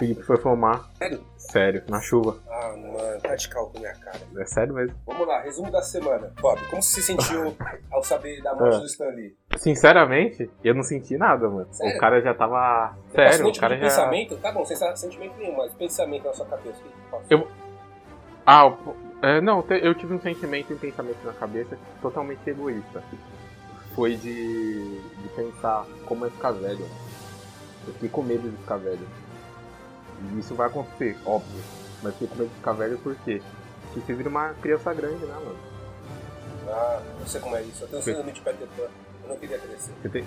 Felipe foi fumar. Sério? Sério, na chuva. Ah, mano, tá de cal com minha cara. É sério mesmo. Vamos lá, resumo da semana. Bob, como você se sentiu ao saber da morte É. do Stanley? Sinceramente, eu não senti nada, mano. Sério? O cara já tava. Sério, o cara já. pensamento? Tá bom, sem sentimento nenhum, mas pensamento na sua cabeça. Eu- Ah, o- é, não, eu tive um sentimento e um pensamento na cabeça totalmente egoísta. Foi de, de pensar como é ficar velho. Eu fiquei com medo de ficar velho. E isso vai acontecer, óbvio. Mas fiquei com medo de ficar velho por quê? Porque você vira uma criança grande, né, mano? Ah, não sei como é isso. Eu tenho síndrome de Peter Pan. Eu não queria crescer. Você, tem-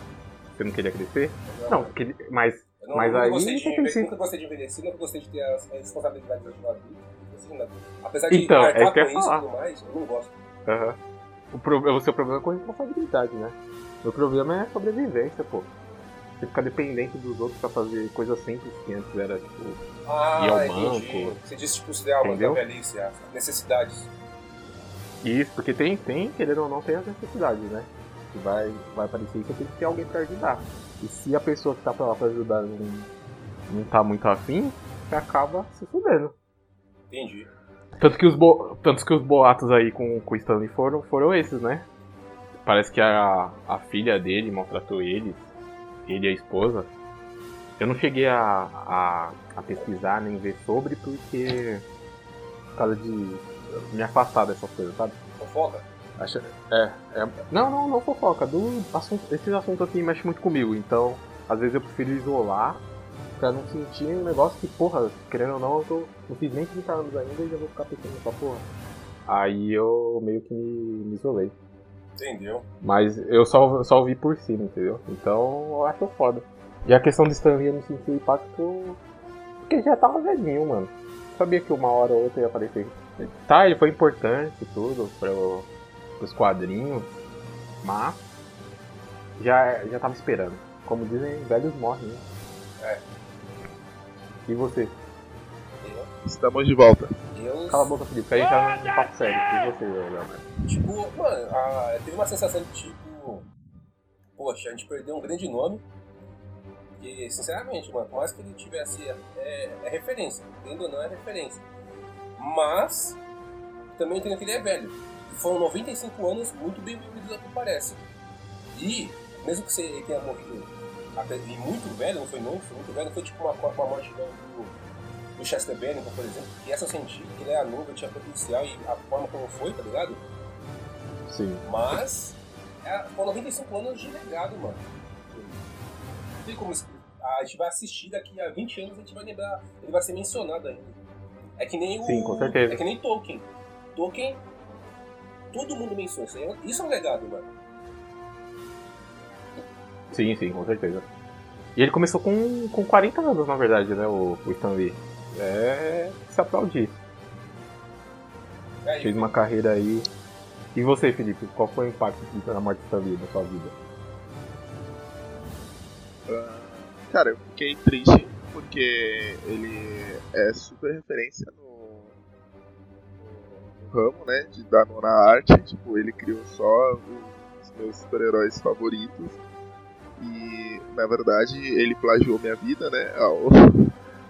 você não queria crescer? Eu Não, porque- mas eu não, mas aí gostei de você nunca gostei de envelhecer, nunca gostei de ter as responsabilidades da vida assim, né? Apesar de Então, é que com isso e falar. tudo mais, eu não gosto. Aham. O, pro, o seu problema é com responsabilidade, né? Meu problema é sobrevivência, pô. Você ficar dependente dos outros pra fazer coisas simples que antes era, tipo. Ah, E ao entendi. banco. Você disse tipo ideal da Entendeu? velhice, as necessidades. Isso, porque tem, tem, querendo ou não, tem as necessidades, né? Que vai, vai parecer que tem que ter alguém pra ajudar. E se a pessoa que tá pra lá pra ajudar não, não tá muito afim, você acaba se fudendo. Entendi. Tanto que os, bo... Tanto que os boatos aí com, com o Stanley foram, foram esses, né? Parece que a, a filha dele maltratou ele, ele e a esposa. Eu não cheguei a, a, a pesquisar nem ver sobre porque. Por causa de me afastar dessas coisas, sabe? Fofoca? Acha- É, é. Não, não, não fofoca. Do assunto, esses assuntos aqui mexem muito comigo, então às vezes eu prefiro isolar pra não sentir um negócio que, porra, querendo ou não, eu tô, não fiz nem 30 anos ainda e já vou ficar pensando nessa porra. Aí eu meio que me, me isolei. Entendeu? Mas eu só, só ouvi por cima, entendeu? Então eu acho foda. E a questão do Stanley eu não senti o impacto porque já tava velhinho, mano. Sabia que uma hora ou outra ia aparecer. Tá, ele foi importante e tudo pro, pros quadrinhos, mas já, já tava esperando. Como dizem, velhos morrem, né? É. E você? Estamos de volta. Eu Cala a boca, Felipe, que a gente tá num papo sério. E você, Leonardo? tipo, mano, ah, teve uma sensação de tipo, poxa, a gente perdeu um grande nome. E, sinceramente, mano, por mais que ele tivesse. É, é referência, entendendo ou não, é referência. Mas, também entendo que ele é velho. Foram 95 anos muito bem vividos, ao que parece. E, mesmo que você tenha morrido até, e muito velho, não foi novo, foi muito velho, não foi tipo uma, uma morte igual do, do Chester Bennington, por exemplo, que essa eu senti, que ele era novo, ele tinha potencial e a forma como foi, tá ligado? Sim. Mas, é, foram 95 anos de legado, mano. Não tem como. A gente vai assistir daqui a 20 anos, a gente vai lembrar, ele vai ser mencionado ainda. É que nem o. Sim, com certeza. É que nem Tolkien. Tolkien, todo mundo menciona. Isso, é- isso é um legado, mano. Sim, sim, com certeza. E ele começou com, com 40 anos, na verdade, né, o, o Stan Lee. É se aplaudir. É, Fez uma carreira aí. E você, Felipe, qual foi o impacto da morte Stan Lee na sua vida? Ah, Cara, eu fiquei triste porque ele é super referência no, no ramo, né, de dar nona arte. Tipo, ele criou só os meus super-heróis favoritos. E, na verdade, ele plagiou minha vida, né, ao,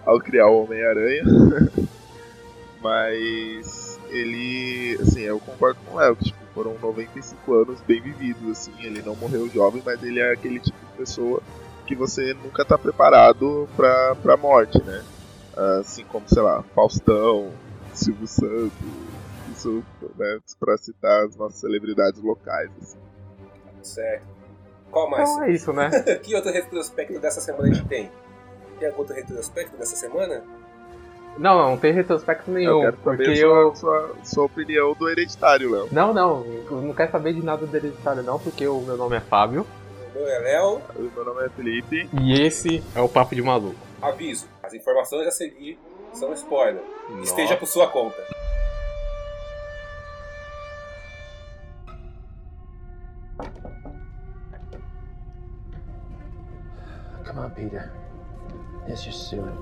ao criar o Homem-Aranha. Mas ele, assim, eu concordo com o Léo, que tipo, foram 95 anos bem vividos, assim, ele não morreu jovem, mas ele é aquele tipo de pessoa que você nunca tá preparado pra, pra morte, né? Assim como, sei lá, Faustão, Silvio Santos, isso, né, pra citar as nossas celebridades locais, assim. Certo. Qual mais? Então é isso, né? que outro retrospecto dessa semana a gente tem? Tem algum outro retrospecto dessa semana? Não, não tem retrospecto Eu nenhum. quero porque saber eu. sua, sua, sua opinião do hereditário, Léo. Não, não, eu não quero saber de nada do hereditário, não, porque o meu nome é Fábio. O meu é Léo. O Meu nome é Felipe. E esse é o Papo de Maluco. Aviso: as informações a seguir são spoiler. Nossa. Esteja por sua conta. Come on, Peter. It's your suit.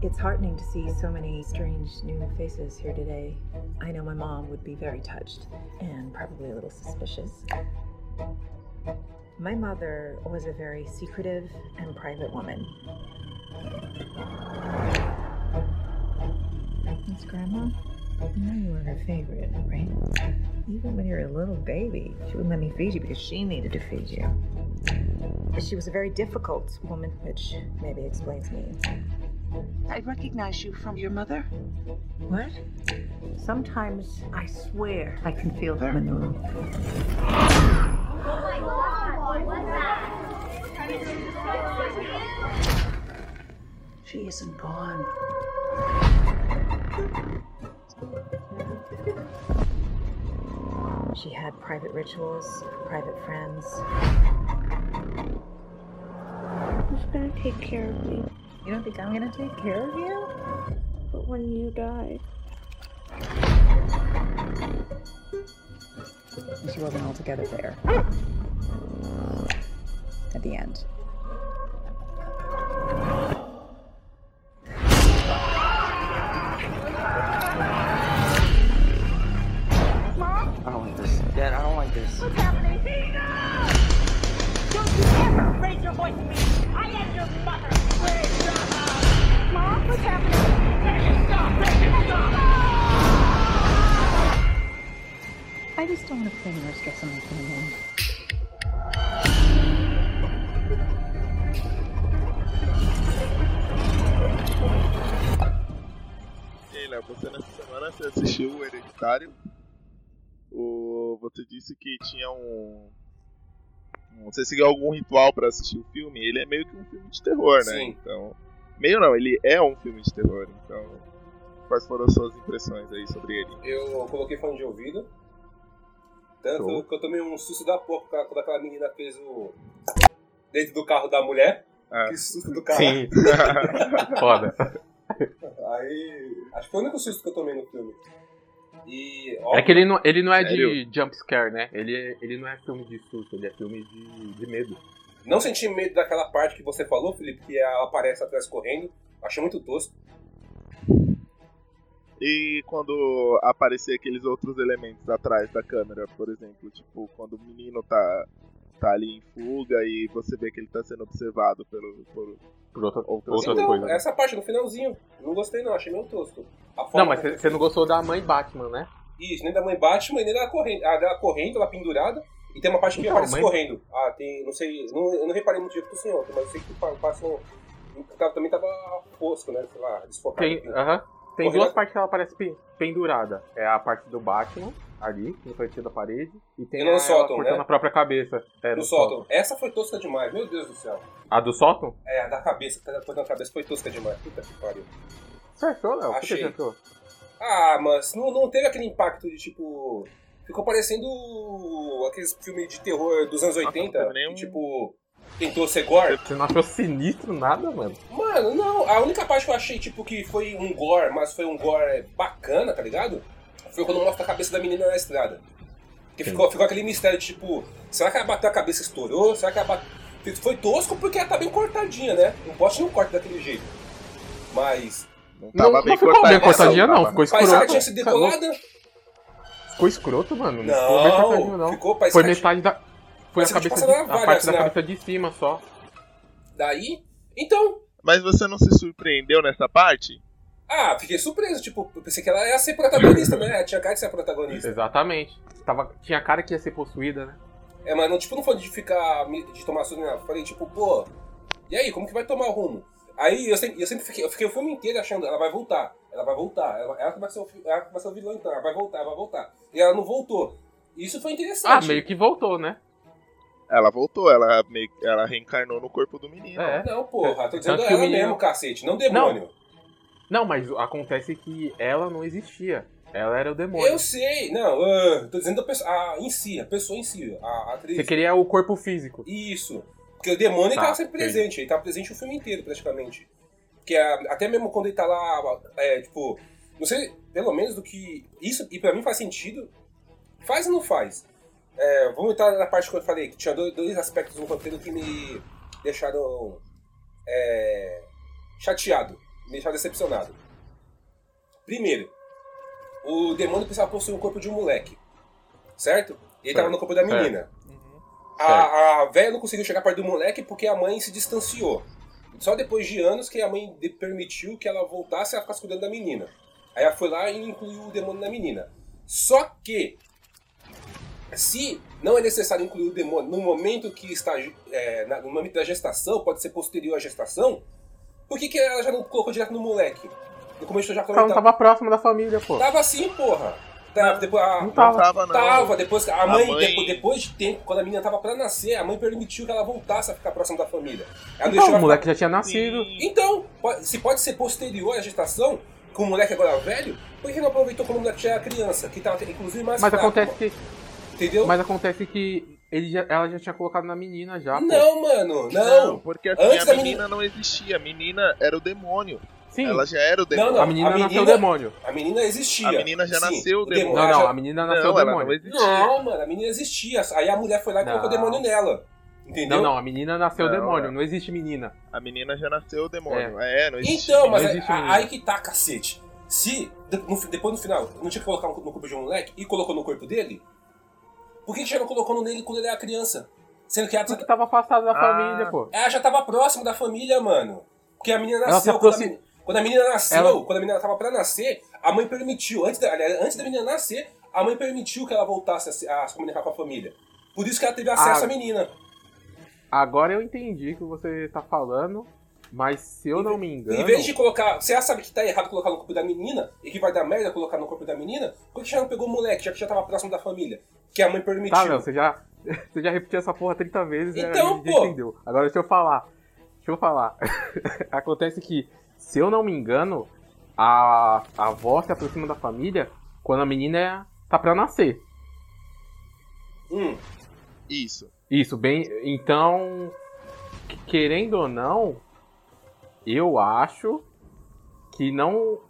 It's heartening to see so many strange new faces here today. I know my mom would be very touched and probably a little suspicious. My mother was a very secretive and private woman. Miss Grandma, you know you were her favorite, right? Even when you were a little baby, she wouldn't let me feed you because she needed to feed you. She was a very difficult woman, which maybe explains me. I recognize you from your mother. What? Sometimes I swear I can feel them in the room. She isn't gone. She had private rituals, private friends. Who's gonna take care of me? You don't think I'm gonna take care of you? But when you die, She wasn't altogether there. At the end. Family. E aí, Léo, você nessa semana você assistiu o Hereditário? O... Você disse que tinha um. Você seguiu algum ritual pra assistir o filme? Ele é meio que um filme de terror, né? Sim. Então. Meio não, ele é um filme de terror, então. Quais foram as suas impressões aí sobre ele? Eu coloquei fone de ouvido. Tanto Show. que eu tomei um susto da porra quando- aquela menina fez o. dentro do carro da mulher. Ah. Que susto do carro. Sim. Foda. Aí. Acho que foi o único susto que eu tomei no filme. E. É que ele não, ele não é Sério? de jump scare, né? Ele, ele não é filme de susto, ele é filme de, de medo. Não senti medo daquela parte que você falou, Felipe, que ela aparece atrás correndo. Achei muito tosco. E quando aparecer aqueles outros elementos atrás da câmera, por exemplo, tipo, quando o menino tá, tá ali em fuga e você vê que ele tá sendo observado pelo, por Por outra, Outras outras então, coisas. essa parte no finalzinho, não gostei não, achei meio tosco. Não, mas você você não gostou da mãe Batman, né? Isso, nem da mãe Batman, nem dela correndo. A dela correndo, ela pendurada. E tem uma parte que Então, aparece mãe- correndo. Ah, tem. Não sei. Não, eu não reparei muito direito sem outra, mas eu sei que pa- passa um. tava- Também tava fosco, né? Sei lá, desfocado. Tem, aham. Tem Correndo- duas partes que ela aparece pe- pendurada. É a parte do Batman, ali, no cantinho da parede. E tem E no a, sótão, ela cortando né? a própria cabeça. É, no sótão. Essa foi tosca demais, meu Deus do céu. A do sótão? É, a da cabeça, que tá cortando a cabeça foi tosca demais. Puta que pariu. Você achou, Léo? Por que Achei. você achou? Ah, mas não, não teve aquele impacto de tipo. Ficou parecendo aqueles filmes de terror dos anos 80, teve nenhum- que, tipo. Tentou ser gore. Você não achou sinistro nada, mano? Mano, não. A única parte que eu achei, tipo, que foi um gore, mas foi um gore bacana, tá ligado? Foi quando mostra a cabeça da menina na estrada. Que Sim. ficou, ficou aquele mistério de, tipo, será que ela bateu a cabeça e estourou? Será que ela bateu... Foi tosco porque ela tá bem cortadinha, né? Não poste não corta daquele jeito. Mas... não Não, tava não bem ficou bem cortadinha, não. Tava- Ficou Parecia que ela tinha sido louco. decolada. Ficou escroto, mano. Não, ficou bem cortadinho, Não, não. ficou, Foi metade da. Foi a que cabeça tipo, de, a parte valha, da cabeça de cima só. Daí... Então... Mas você não se surpreendeu nessa parte? Ah, fiquei surpreso. Tipo, eu pensei que ela ia ser protagonista, né? Ela tinha cara de ser a protagonista. Exatamente. Tava, tinha cara que ia ser possuída, né? É, mas não, tipo, não foi de ficar, de tomar susto, né? Eu Falei, tipo, pô, e aí, como que vai tomar o rumo? Aí eu sempre, eu sempre fiquei, eu fiquei o filme inteiro achando, ela vai voltar, ela vai voltar, ela, ela que vai ser o, ela que vai ser o vilão então, ela vai voltar, ela vai voltar. E ela não voltou. Isso foi Ah, interessante. meio que voltou, né? Ela voltou, ela, meio, ela reencarnou no corpo do menino. É. Não, porra, tô dizendo Tanto que ela o menino- mesmo, cacete, não demônio. Não, mas acontece que ela não existia. Ela era o demônio. Eu sei, não, ah, tô dizendo a pessoa, a, em si, a pessoa em si, a, a atriz. Você queria o corpo físico. Isso. Porque o demônio Tá, ele tava sempre presente, ele tava presente o filme inteiro, praticamente. Que é, até mesmo quando ele tá lá, é, tipo, não sei, pelo menos do que. Isso, e pra mim faz sentido. Faz ou não faz? É, vamos entrar na parte que eu falei, que tinha dois, dois aspectos no roteiro que me deixaram é, chateado, me deixaram decepcionado. Primeiro, o demônio precisava possuir o corpo de um moleque, certo? E ele tava Certo. no corpo da Certo. menina. A, a velha não conseguiu chegar perto do moleque porque a mãe se distanciou. Só depois de anos que a mãe permitiu que ela voltasse a ficar cuidando da menina. Aí ela foi lá e incluiu o demônio na menina. Só que, se não é necessário incluir o demônio no momento que está é, na- no momento da gestação, pode ser posterior à gestação, por que, que ela já não colocou direto no moleque? No começo eu já Ela não comentava. tava próximo da família, pô. Tava assim, porra. Tava, depois, a, Não tava. tava, não. Tava, depois que a mãe, mãe- Depois, depois de tempo, quando a menina tava pra nascer, a mãe permitiu que ela voltasse a ficar próxima da família. Ela Então, o moleque ficar- já tinha nascido. Sim. Então, pode- se pode ser posterior à gestação, com o moleque agora velho, por que não aproveitou quando o moleque já era criança? Que tava, inclusive, mais Mas fraco, acontece que. Entendeu? Mas acontece que ele já- ela já tinha colocado na menina já. pô. Não, mano, Não, não. porque assim, Antes a menina, menina- não existia. A menina era o demônio. Sim. Ela já era o Não, demônio. não. a menina a nasceu menina- demônio. A menina existia. A menina já Sim, nasceu o demônio. Não, não, a menina nasceu Não, não demônio. existia. Não, mano, a menina existia. Aí a mulher foi lá e colocou o Não. demônio nela. Entendeu? Não, não, a menina nasceu Não, demônio, é. não existe menina. A menina já nasceu o demônio. É, não existia. Então, mas Não é- existe a- aí que tá, cacete. Se depois no final não tinha que colocar no corpo de um moleque e colocou no corpo dele, por que, que já não colocou no nele quando ele era criança? Sendo que ela, Porque tava afastado da Ah. família, pô. ela já tava próximo da família, mano. Porque a menina Ela nasceu. Quando, a menina, quando a menina nasceu, Ela- quando a menina tava pra nascer, a mãe permitiu. Antes da, aliás, antes da menina nascer, a mãe permitiu que ela voltasse a se, a se comunicar com a família. Por isso que ela teve acesso Ah. à menina. Agora eu entendi o que você tá falando, mas se eu não me engano. Em vez de colocar. Se ela sabe que tá errado colocar no corpo da menina e que vai dar merda colocar no corpo da menina, por que já não pegou o moleque, já que já tava próximo da família? Que a mãe permitiu. Tá, não, você já, você já repetiu essa porra 30 vezes e Então, já pô. entendeu. Agora deixa eu falar. Deixa eu falar. Acontece que, se eu não me engano, a, a avó se aproxima da família quando a menina é- tá pra nascer. Hum, Isso. Isso, bem. Então, que- querendo ou não, eu acho que não.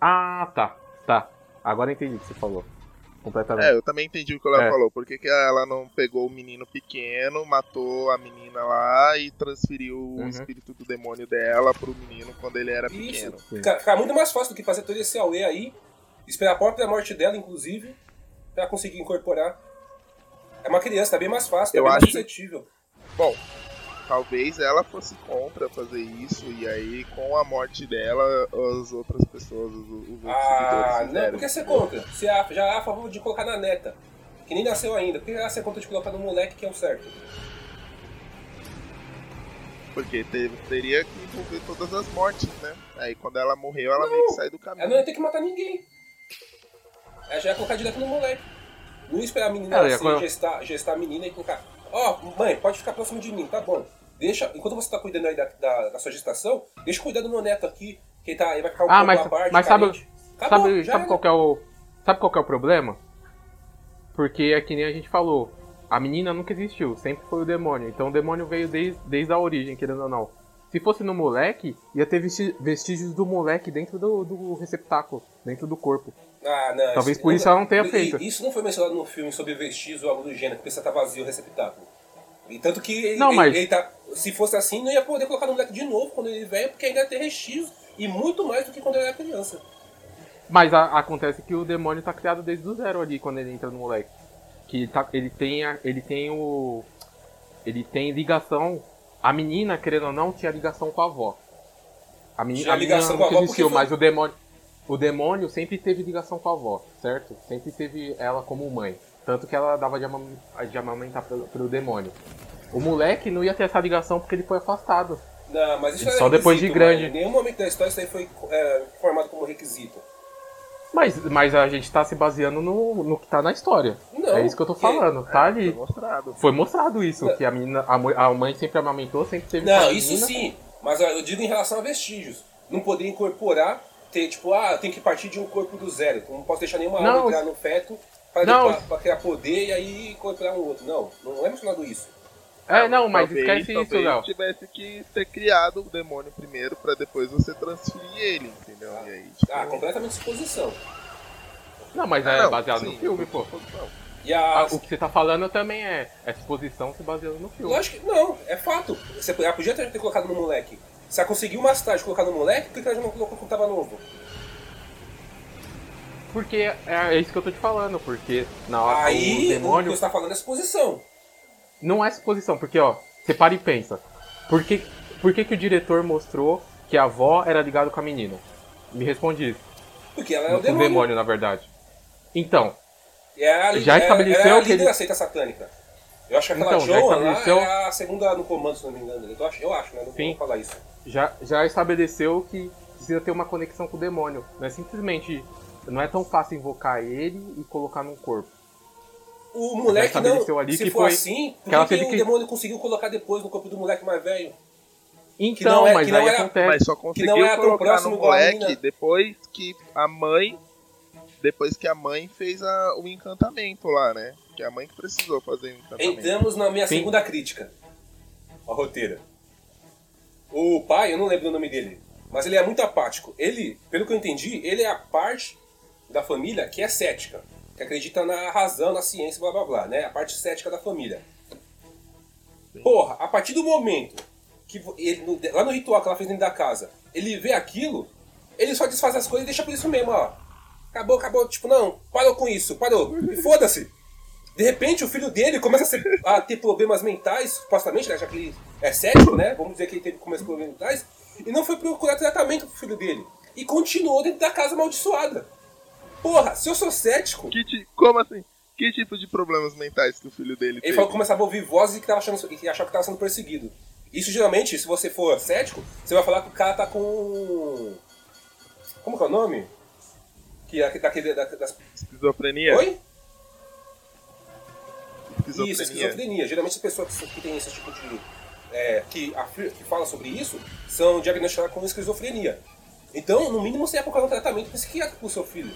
Ah, tá. Tá. Agora entendi o que você falou. Completamente. É, eu também entendi o que ela É. falou. Por que, que ela não pegou o menino pequeno, matou a menina lá e transferiu Uhum. o espírito do demônio dela pro menino quando ele era isso. pequeno? Fica, fica muito mais fácil do que fazer todo esse auê aí. Esperar a própria morte dela, inclusive, pra conseguir incorporar. É uma criança, tá bem mais fácil, tá Eu bem mais acho- suscetível. Bom, talvez ela fosse contra fazer isso e aí com a morte dela as outras pessoas, os, os outros Ah, não, por que você é contra? Você é- já é a favor de colocar na neta, que nem nasceu ainda. Por que você é contra de colocar no moleque que é o certo? Porque teve- teria que envolver todas as mortes, né? Aí quando ela morreu, ela meio que sai do caminho. Ela não ia ter que matar ninguém. Ela já ia colocar direto no moleque. Não ia esperar a menina Ela ia colo- gestar, gestar a menina e colocar. Ó, mãe, pode ficar próximo de mim, tá bom. Deixa, enquanto você tá cuidando aí da, da, da sua gestação, deixa cuidar do meu neto aqui, que ele, tá, ele vai ficar um Ah, mas, parte, mas sabe, carente. Acabou, sabe, sabe qual que é o. Sabe qual é o problema? Porque é que nem a gente falou. A menina nunca existiu, sempre foi o demônio. Então o demônio veio desde, desde a origem, querendo ou não. Se fosse no moleque, ia ter vestígios do moleque dentro do, do receptáculo, dentro do corpo. Ah, não, Talvez por isso ela não tenha feito. Isso não foi mencionado no filme sobre vestígios ou algo do gênero, porque você tá vazio o receptáculo. E tanto que ele, Não, ele- mas- ele tá. Se fosse assim, não ia poder colocar no moleque de novo quando ele velho, porque ainda ter vestígios e muito mais do que quando ele era criança. Mas a- acontece que o demônio tá criado desde o zero ali quando ele entra no moleque. Que tá, ele tem a- ele tem o ele tem ligação. A menina, querendo ou não, tinha ligação com a avó. A menina, a menina ligação com a nunca avó existiu, foi- mas o demônio o demônio sempre teve ligação com a avó, certo? Sempre teve ela como mãe. Tanto que ela dava de, amam- de amamentar pro, pro demônio. O moleque não ia ter essa ligação porque ele foi afastado. Não, mas isso Só era requisito, depois de grande. Em nenhum momento da história isso aí foi é, formado como requisito. Mas, mas a gente tá se baseando no, no que tá na história. Não, é isso que eu tô falando, tá ali. Foi mostrado. Foi mostrado isso, Não. que a menina, a, a mãe sempre amamentou, sempre teve Não, isso menina. sim. Mas eu digo em relação a vestígios. Não poder incorporar, ter tipo, ah, tem que partir de um corpo do zero. Não posso deixar nenhuma Não, alma entrar no feto pra, Não. pra, pra criar poder e aí incorporar um outro. Não, não é mencionado isso. É, não, mas talvez, esquece isso, Léo. tivesse que ter criado o demônio primeiro pra depois você transferir ele, entendeu? E aí, tipo, Ah, completamente suposição. Não, mas Ah, é não, baseado sim, no filme, pô. E Ah, a. o que você tá falando também é, é exposição se baseando no filme. Lógico que não, é fato. Você podia ter, ter colocado no moleque. Se ela conseguiu mais tarde colocar no moleque, por que ela já não colocou quando tava novo? Porque é, é isso que eu tô te falando, porque na hora Aí, o o que demônio. você tá falando é suposição. Não é suposição, porque, ó, você para e pensa. Por que, por que, que o diretor mostrou que a avó era ligada com a menina? Me responde isso. Porque ela é o o demônio. demônio, na verdade. Então, É Já é- estabeleceu ela é a que líder ele- da seita satânica. Eu acho que aquela Então, Joan estabeleceu- é a segunda no comando, se não me engano. Eu acho, eu acho né? Não Sim. vou falar isso. já, já estabeleceu que precisa ter uma conexão com o demônio. Não é simplesmente. Não é tão fácil invocar ele e colocar num corpo. O moleque não. ali se que for foi- assim, por que ela que, que o que- demônio conseguiu colocar depois no corpo do moleque mais velho? Então, não é- mas que não aí era- acontece. Mas só que conseguiu não é tão colocar próximo no moleque depois que a mãe. Depois que a mãe fez a- o encantamento lá, né? Que a mãe que precisou fazer o encantamento. Entramos na minha Sim. segunda crítica. A roteira. O pai, eu não lembro o nome dele, mas ele é muito apático. Ele, pelo que eu entendi, ele é a parte da família que é cética, que acredita na razão, na ciência, blá blá blá, né? A parte cética da família. Porra, a partir do momento que ele, lá no ritual que ela fez dentro da casa, ele vê aquilo, ele só desfaz as coisas e deixa por isso mesmo, ó. Acabou, acabou, tipo, não, parou com isso, parou, e foda-se. De repente, o filho dele começa a, ser- a ter problemas mentais, supostamente, né, já que ele é cético, né? Vamos dizer que ele teve começo problemas mentais, e não foi procurar tratamento pro filho dele. E continuou dentro da casa amaldiçoada. Porra, se eu sou cético, Que ti- Como assim? Que tipo de problemas mentais que o filho dele ele teve? falou que começava a ouvir vozes e que, tava achando, que achava que estava sendo perseguido. Isso geralmente, se você for cético, você vai falar que o cara tá com. Como que é o nome? Que é daquele. Da, das... Esquizofrenia? Oi? Esquizofrenia. Isso, esquizofrenia. Geralmente as pessoas que, têm esse tipo de. é, que, afir- que fala sobre isso são diagnosticadas com esquizofrenia. Então, no mínimo, você ia procurar um tratamento psiquiátrico pro seu filho.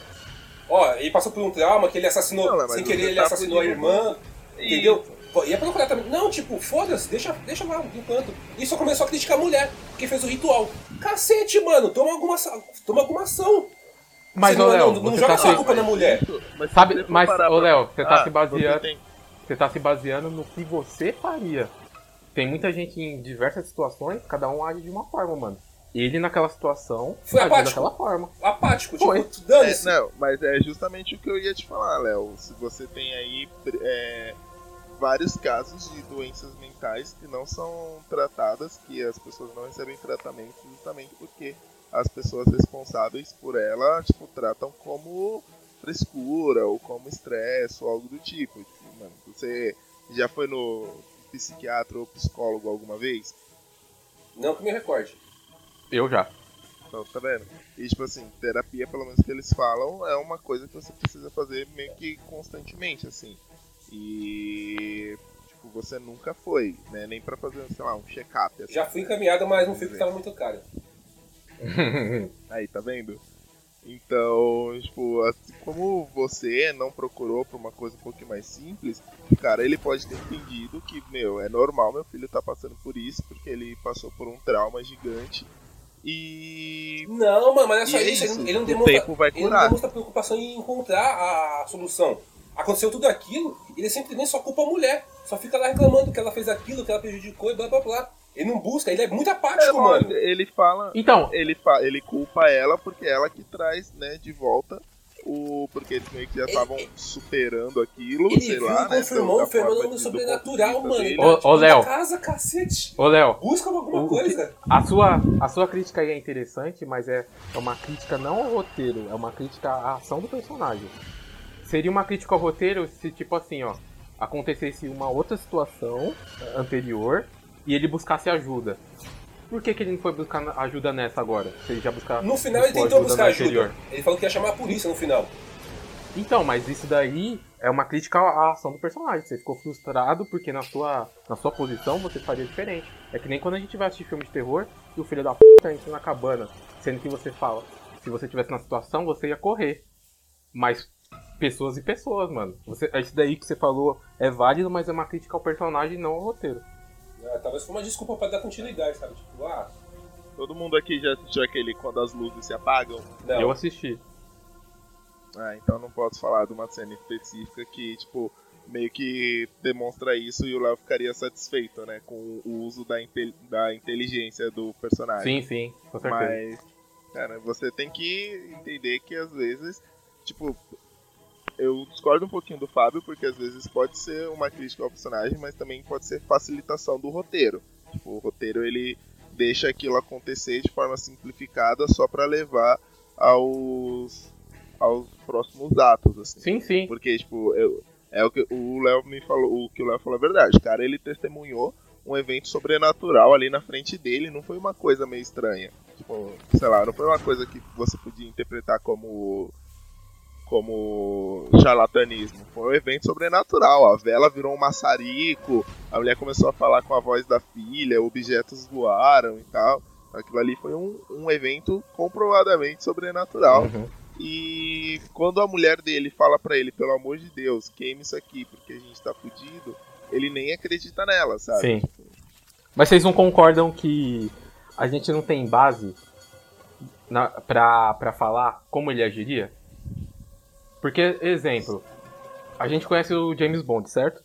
Ó, ele passou por um trauma que ele assassinou, Não, sem querer, ele assassinou a irmã, do- entendeu? Pô, Ia procurar também. Não, tipo, foda-se, deixa, deixa lá no canto. E só começou a criticar a mulher, que fez o ritual. Cacete, mano, toma alguma, ação- toma alguma ação. Mas, ô não, Léo, não, não joga tá só a culpa na mulher. Mas Sabe, mas, ô Léo, você tá Ah, se baseando. você Você tá se baseando no que você faria. Tem muita gente em diversas situações, cada um age de uma forma, mano. Ele naquela situação Foi apático. daquela forma. Apático, Foi. tipo, dane-se. É, não, mas é justamente o que eu ia te falar, Léo. Se você tem aí é, vários casos de doenças mentais que não são tratadas, que as pessoas não recebem tratamento justamente porque as pessoas responsáveis por ela, tipo, tratam como frescura ou como estresse ou algo do tipo. Tipo, mano, você já foi no psiquiatra ou psicólogo alguma vez? Não que me recorde. Eu já. Então, tá vendo? E tipo assim, terapia, pelo menos que eles falam, é uma coisa que você precisa fazer meio que constantemente, assim. E tipo, você nunca foi, né? Nem pra fazer, sei lá, um check-up. Assim. Já fui encaminhado, mas não fui porque tava muito caro. Aí, tá vendo? Então, tipo, assim como você não procurou por uma coisa um pouquinho mais simples, cara, ele pode ter entendido que, meu, é normal meu filho tá passando por isso, porque ele passou por um trauma gigante. E Não, mano, mas é só E é isso. isso, Ele, ele não o demonstra, tempo vai ele não curar. demonstra preocupação em encontrar a solução. Aconteceu tudo aquilo, ele simplesmente só culpa a mulher. Só fica lá reclamando que ela fez aquilo, que ela prejudicou e blá blá blá. Ele não busca, ele é muito é, apático, lógico, mano. ele fala, Então, ele, fa ele culpa ela porque ela que traz, né, de volta o. Porque eles meio que já estavam superando aquilo, Ele sei viu lá, né? confirmou um fenômeno sobrenatural, mano. dele. Ô, Léo. casa, cacete. ô Léo, Busca alguma O- o coisa. a sua, a sua crítica aí é interessante, mas é, é uma crítica não ao roteiro, é uma crítica à ação do personagem. Seria uma crítica ao roteiro se, tipo assim, ó, acontecesse uma outra situação anterior e ele buscasse ajuda. Por que, que ele não foi buscar ajuda nessa agora? Se ele já buscar, No final ele tentou ajuda buscar ajuda. anterior? Ele falou que ia chamar a polícia no final. Então, mas isso daí é uma crítica à ação do personagem. Você ficou frustrado porque na sua, na sua posição você faria diferente. É que nem quando a gente vai assistir filme de terror e o filho da p entra na cabana, sendo que você fala, se você tivesse na situação, você ia correr. Mas pessoas e pessoas, mano. Você, isso daí que você falou é válido, mas é uma crítica ao personagem, não ao roteiro. Ah, talvez foi uma desculpa pra dar continuidade, sabe? Tipo, ah, Todo mundo aqui já assistiu aquele quando as luzes se apagam? não. Eu assisti. Ah, então não posso falar de uma cena específica que, tipo, meio que demonstra isso e o Léo ficaria satisfeito, né? Com o uso da, inte- da inteligência do personagem. Sim, sim, com certeza. Mas, cara, você tem que entender que às vezes, tipo, eu discordo um pouquinho do Fábio, porque às vezes pode ser uma crítica ao personagem, mas também pode ser facilitação do roteiro. Tipo, o roteiro ele deixa aquilo acontecer de forma simplificada só para levar aos aos próximos atos, assim. Sim, sim. Porque, tipo, eu, é o que o Léo me falou, o que o Léo falou é verdade. Cara, ele testemunhou um evento sobrenatural ali na frente dele, não foi uma coisa meio estranha. Tipo, sei lá, não foi uma coisa que você podia interpretar como como charlatanismo. Foi um evento sobrenatural. A vela virou um maçarico, a mulher começou a falar com a voz da filha, objetos voaram e tal. Aquilo ali foi um, um evento comprovadamente sobrenatural. Uhum. E quando a mulher dele fala para ele, pelo amor de Deus, queime isso aqui porque a gente tá fudido, ele nem acredita nela, sabe? Sim. Mas vocês não concordam que a gente não tem base na, pra, pra falar como ele agiria? Porque, exemplo, a gente conhece o James Bond, certo?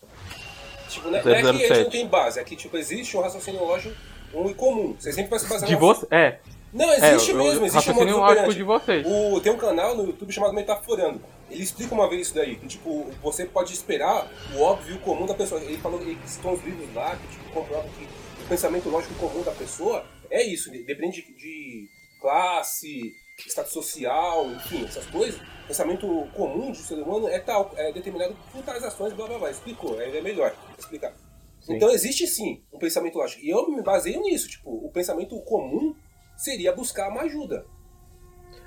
Tipo, não é, não é que a gente não tem base, é que tipo, existe um raciocínio lógico um comum. Você sempre vai se basear De você? É. Não, existe É, mesmo, existe um raciocínio modus lógico operandi. de vocês. O, tem um canal no YouTube chamado Metaforando. Ele explica uma vez isso daí. Que, tipo, você pode esperar o óbvio e o comum da pessoa. Ele falou, ele citou uns livros lá que tipo, comprovam que o pensamento lógico comum da pessoa é isso. Depende de, de classe, status social, enfim, essas coisas. O pensamento comum do ser humano é tal, é determinado por tais ações, blá blá blá. Explicou, é melhor explicar. Sim. Então existe sim um pensamento lógico. E eu me baseio nisso, tipo, o pensamento comum seria buscar uma ajuda.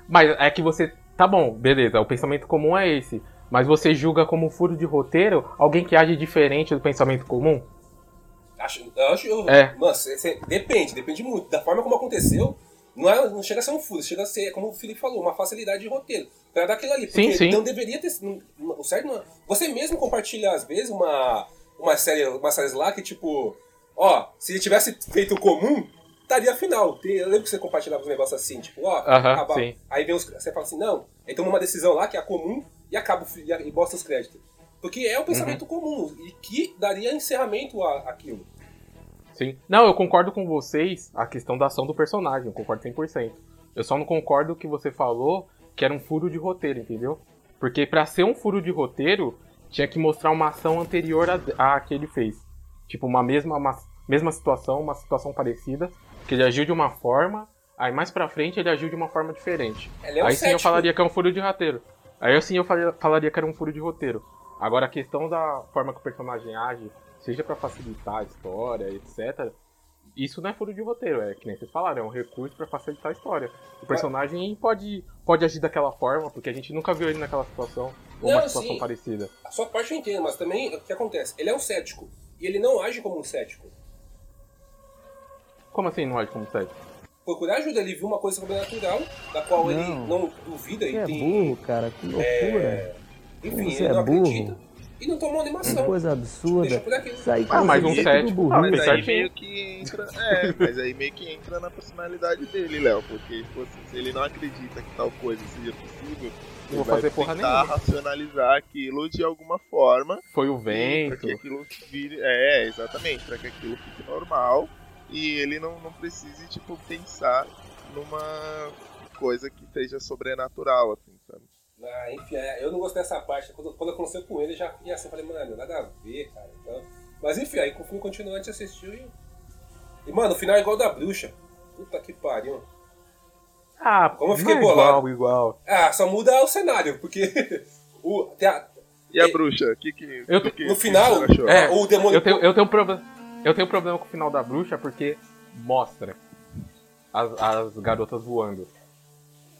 Mas é que você. Tá bom, beleza, o pensamento comum é esse. Mas você julga como furo de roteiro alguém que age diferente do pensamento comum? Acho, eu acho, eu, É. Mano, cê- cê- depende, depende muito. Da forma como aconteceu, não, é, não chega a ser um furo, chega a ser, como o Felipe falou, uma facilidade de roteiro. Pra dar aquilo ali. Porque Sim, sim. não deveria ter. O certo não é- Você mesmo compartilha, às vezes, uma, uma série, uma série lá que, tipo, ó, se ele tivesse feito o comum, estaria final. Eu lembro que você compartilhava uns negócios assim, tipo, ó, acaba- sim. aí vem os, você fala assim, não, aí toma uma decisão lá que é a comum e acaba e, e bosta os créditos. Porque é o pensamento Uhum. comum e que daria encerramento àquilo. Sim. Não, eu concordo com vocês a questão da ação do personagem, eu concordo 100%. Eu só não concordo que você falou que era um furo de roteiro, entendeu? Porque pra ser um furo de roteiro, tinha que mostrar uma ação anterior à, à que ele fez. Tipo, uma mesma, uma mesma situação, uma situação parecida, que ele agiu de uma forma, aí mais pra frente ele agiu de uma forma diferente. É aí sim eu falaria que é um furo de roteiro. Aí sim eu falaria que era um furo de roteiro. Agora a questão da forma que o personagem age, seja pra facilitar a história, etc. Isso não é furo de roteiro, é que nem vocês falaram, é um recurso pra facilitar a história. O personagem pode, pode agir daquela forma, porque a gente nunca viu ele naquela situação, ou uma Não, situação sim. parecida. A sua parte eu entendo, mas também o que acontece? Ele é um cético. E ele não age como um cético. Como assim não age como cético? Procurar ajuda, ele viu uma coisa sobrenatural, da qual ele Não. não duvida e Você é tem. burro, cara, que loucura. Enfim, Você ele é não burro. acredita e não tomou Que animação. coisa absurda. Isso aí Ah, mas um é tudo ah, mas aí certinho. meio que entra. É, mas aí meio que entra na personalidade dele, Léo. Porque tipo assim, se ele não acredita que tal coisa seja possível, ele vou vai fazer porra tentar nenhuma. racionalizar aquilo de alguma forma. Foi o Pra vento. que aquilo vire. É, exatamente, pra que aquilo fique normal e ele não, não precise, tipo, pensar numa coisa que seja sobrenatural, assim? Ah, enfim, é, eu não gostei dessa parte. Quando, quando aconteceu com ele, eu já fiquei assim, falei, mano, nada a ver, cara. Então, mas enfim, aí o filme continuou, a gente assistiu e. E, mano, o final é igual da bruxa. Puta que pariu. Ah, Como eu fiquei não é bolado. igual, igual. Ah, só muda o cenário, porque. o, tem a- E a E- bruxa? O que que, Eu- que, que no final, achou? É, o demônio. Eu tenho, eu tenho um problema. Eu tenho um problema com o final da bruxa porque mostra as, as garotas voando.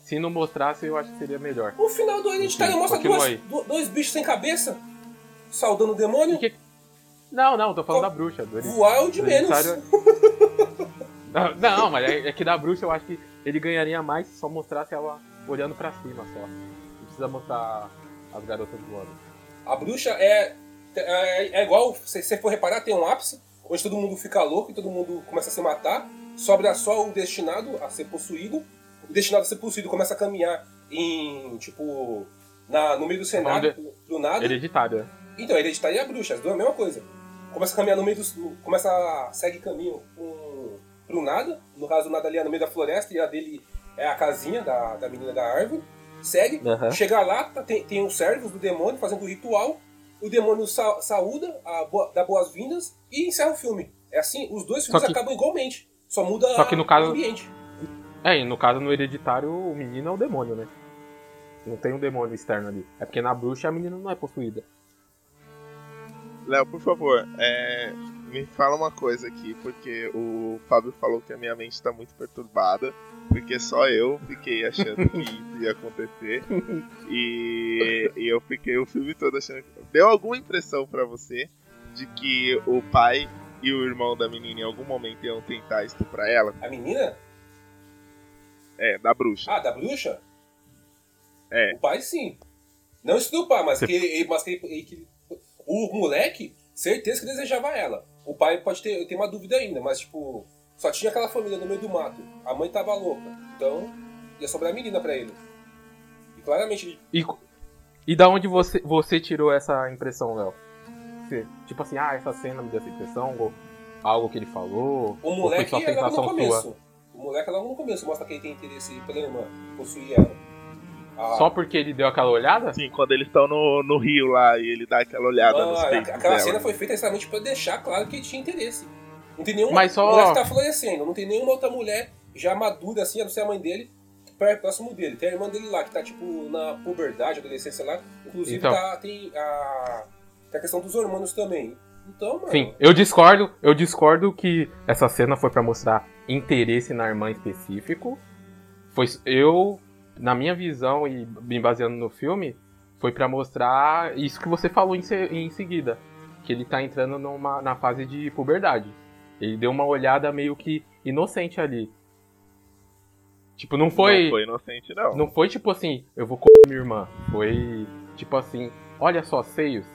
Se não mostrasse, eu acho que seria melhor. O final do Hereditário Enfim, mostra continua duas, aí. do- dois bichos sem cabeça saudando o demônio. Que- Não, não, tô falando da bruxa. Do Voar é o de menos. Hereditário- Não, Não, mas é, é que da bruxa eu acho que ele ganharia mais se só mostrasse ela olhando pra cima só. Não precisa mostrar as garotas voando. A bruxa é, é, é igual, se você for reparar, tem um ápice, onde todo mundo fica louco e todo mundo começa a se matar. Sobra só o destinado a ser possuído. O destinado a ser possuído começa a caminhar em, tipo, na, no meio do cenário, do nada. Hereditária. Então, hereditário e a bruxa, as duas é a mesma coisa. Começa a caminhar no meio do. Começa a segue caminho pro, pro nada. No caso, o nada ali é no meio da floresta e a dele é a casinha da, da menina da árvore. segue, Aham. chega lá, tá- tem, tem os servos do demônio fazendo o ritual, o demônio sa- saúda, a boa- dá boas-vindas e encerra o filme. É assim, os dois filmes que- acabam igualmente. Só muda Só que no caso- o ambiente. É, e no caso, no hereditário, o menino é o demônio, né? Não tem um demônio externo ali. É porque na bruxa a menina não é possuída. Léo, por favor, é, me fala uma coisa aqui, porque o Fábio falou que a minha mente tá muito perturbada, porque só eu fiquei achando que isso ia acontecer. E, e eu fiquei o filme todo achando. Deu alguma impressão pra você de que o pai e o irmão da menina em algum momento iam tentar estuprar ela? A menina? É, da bruxa. Ah, da bruxa? É. O pai sim. Não estupar, mas Você- que, ele- mas que, ele- que- o moleque, certeza que desejava ela. O pai pode ter, tem uma dúvida ainda, mas tipo, só tinha aquela família no meio do mato. A mãe tava louca. Então, ia sobrar a menina pra ele. E claramente ele E, e da onde você, você tirou essa impressão, Léo? Tipo assim, ah, essa cena me deu essa impressão, ou algo que ele falou, O ou foi moleque só sensação começo. O moleque logo no começo mostra que ele tem interesse pela irmã, possuir ela. Ah, Só porque ele deu aquela olhada? Sim, quando eles estão no, no rio lá e ele dá aquela olhada nos ah, peitos aquela dela. cena foi feita exatamente pra deixar claro que ele tinha interesse. Não tem nenhuma. Mas só- O moleque tá florescendo, não tem nenhuma outra mulher já madura assim, a não ser a mãe dele, perto, próximo dele. Tem a irmã dele lá, que tá tipo na puberdade, adolescência lá. Inclusive Então. tá, tem, a, tem a questão dos hormônios também. Então, mano. Sim, eu discordo, eu discordo que essa cena foi pra mostrar interesse na irmã em específico. Foi eu, na minha visão e me baseando no filme, foi pra mostrar isso que você falou em, se- em seguida, que ele tá entrando numa, na fase de puberdade. Ele deu uma olhada meio que inocente ali. Tipo, não foi Não foi inocente, não. não foi tipo assim, eu vou comer minha irmã. Foi tipo assim, olha só, seios.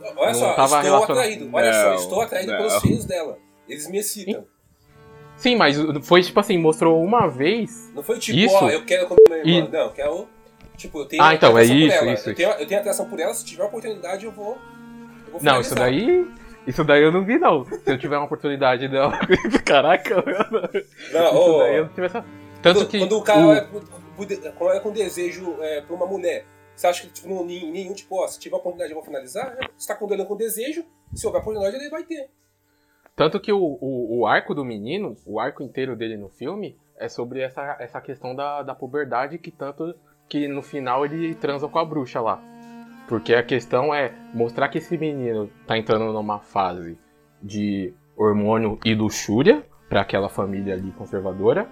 Olha Não só, estou relacionado. atraído. Olha só, Não, estou atraído não. pelos seios dela. Eles me excitam. Sim, mas foi tipo assim, mostrou uma vez. Não foi tipo, Isso. ó, eu quero comer minha irmã. E- Não, eu quero. Tipo, eu tenho Ah, então, é isso, ela. isso, Eu tenho, eu tenho atração por ela, se tiver oportunidade eu vou. Eu vou Não, isso daí. Isso daí eu não vi, não. Se eu tiver uma oportunidade dela. Caraca, Não, isso ô, daí eu não tive essa. Tanto quando, que. quando o cara o- é quando é com desejo é, pra uma mulher, você acha que tipo, não, nenhum, tipo, ó, se tiver oportunidade eu vou finalizar? É, Você tá condenando com desejo, se houver oportunidade ele vai ter. Tanto que o, o, o arco do menino, o arco inteiro dele no filme, é sobre essa, essa questão da, da puberdade que tanto que no final ele transa com a bruxa lá. Porque a questão é mostrar que esse menino tá entrando numa fase de hormônio e luxúria para aquela família ali conservadora.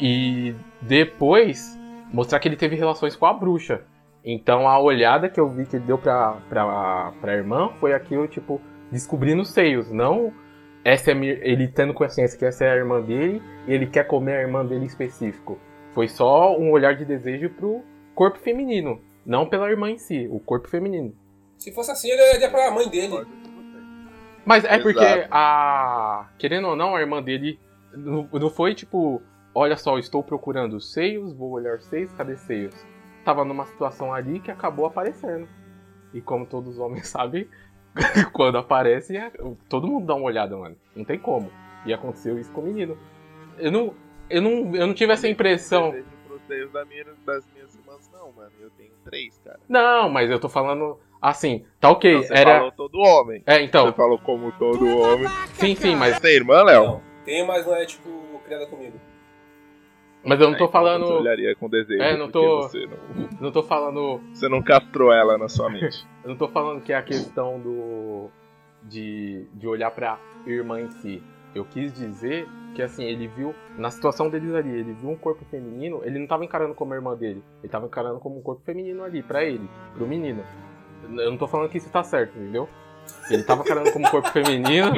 E depois mostrar que ele teve relações com a bruxa. Então a olhada que eu vi que ele deu pra, pra, pra irmã foi aquilo, tipo, descobrindo os seios, não essa é ele tendo consciência que essa é a irmã dele e ele quer comer a irmã dele em específico. Foi só um olhar de desejo pro corpo feminino, não pela irmã em si, o corpo feminino. Se fosse assim, ele ia pra mãe dele. Mas é porque Exato. a. Querendo ou não, a irmã dele não, não foi tipo, olha só, estou procurando seios, vou olhar os seios, cadê seios? Tava numa situação ali que acabou aparecendo. E como todos os homens sabem, quando aparece, é- todo mundo dá uma olhada, mano. Não tem como. E aconteceu isso com o menino. Eu não. Eu não, eu não tive essa impressão. Da minha- das minhas irmãs, não, mano. Eu tenho três, cara. Não, mas eu tô falando assim, tá ok. Você Era. falou todo homem. É, então. Você falou como todo homem. Sim, sim, mas, Você tem irmã, Léo? Tem, mas não é tipo criada comigo. Mas eu não tô Aí, falando. Olharia com desejo. É, não tô- Você não, Não tô falando. você não castrou ela na sua mente. Eu não tô falando que é a questão do. de, de olhar pra irmã em si. Eu quis dizer que assim, ele viu. Na situação deles ali, ele viu um corpo feminino, ele não tava encarando como a irmã dele. Ele tava encarando como um corpo feminino ali, pra ele, pro menino. Eu não tô falando que isso tá certo, entendeu? Ele tava encarando como corpo feminino.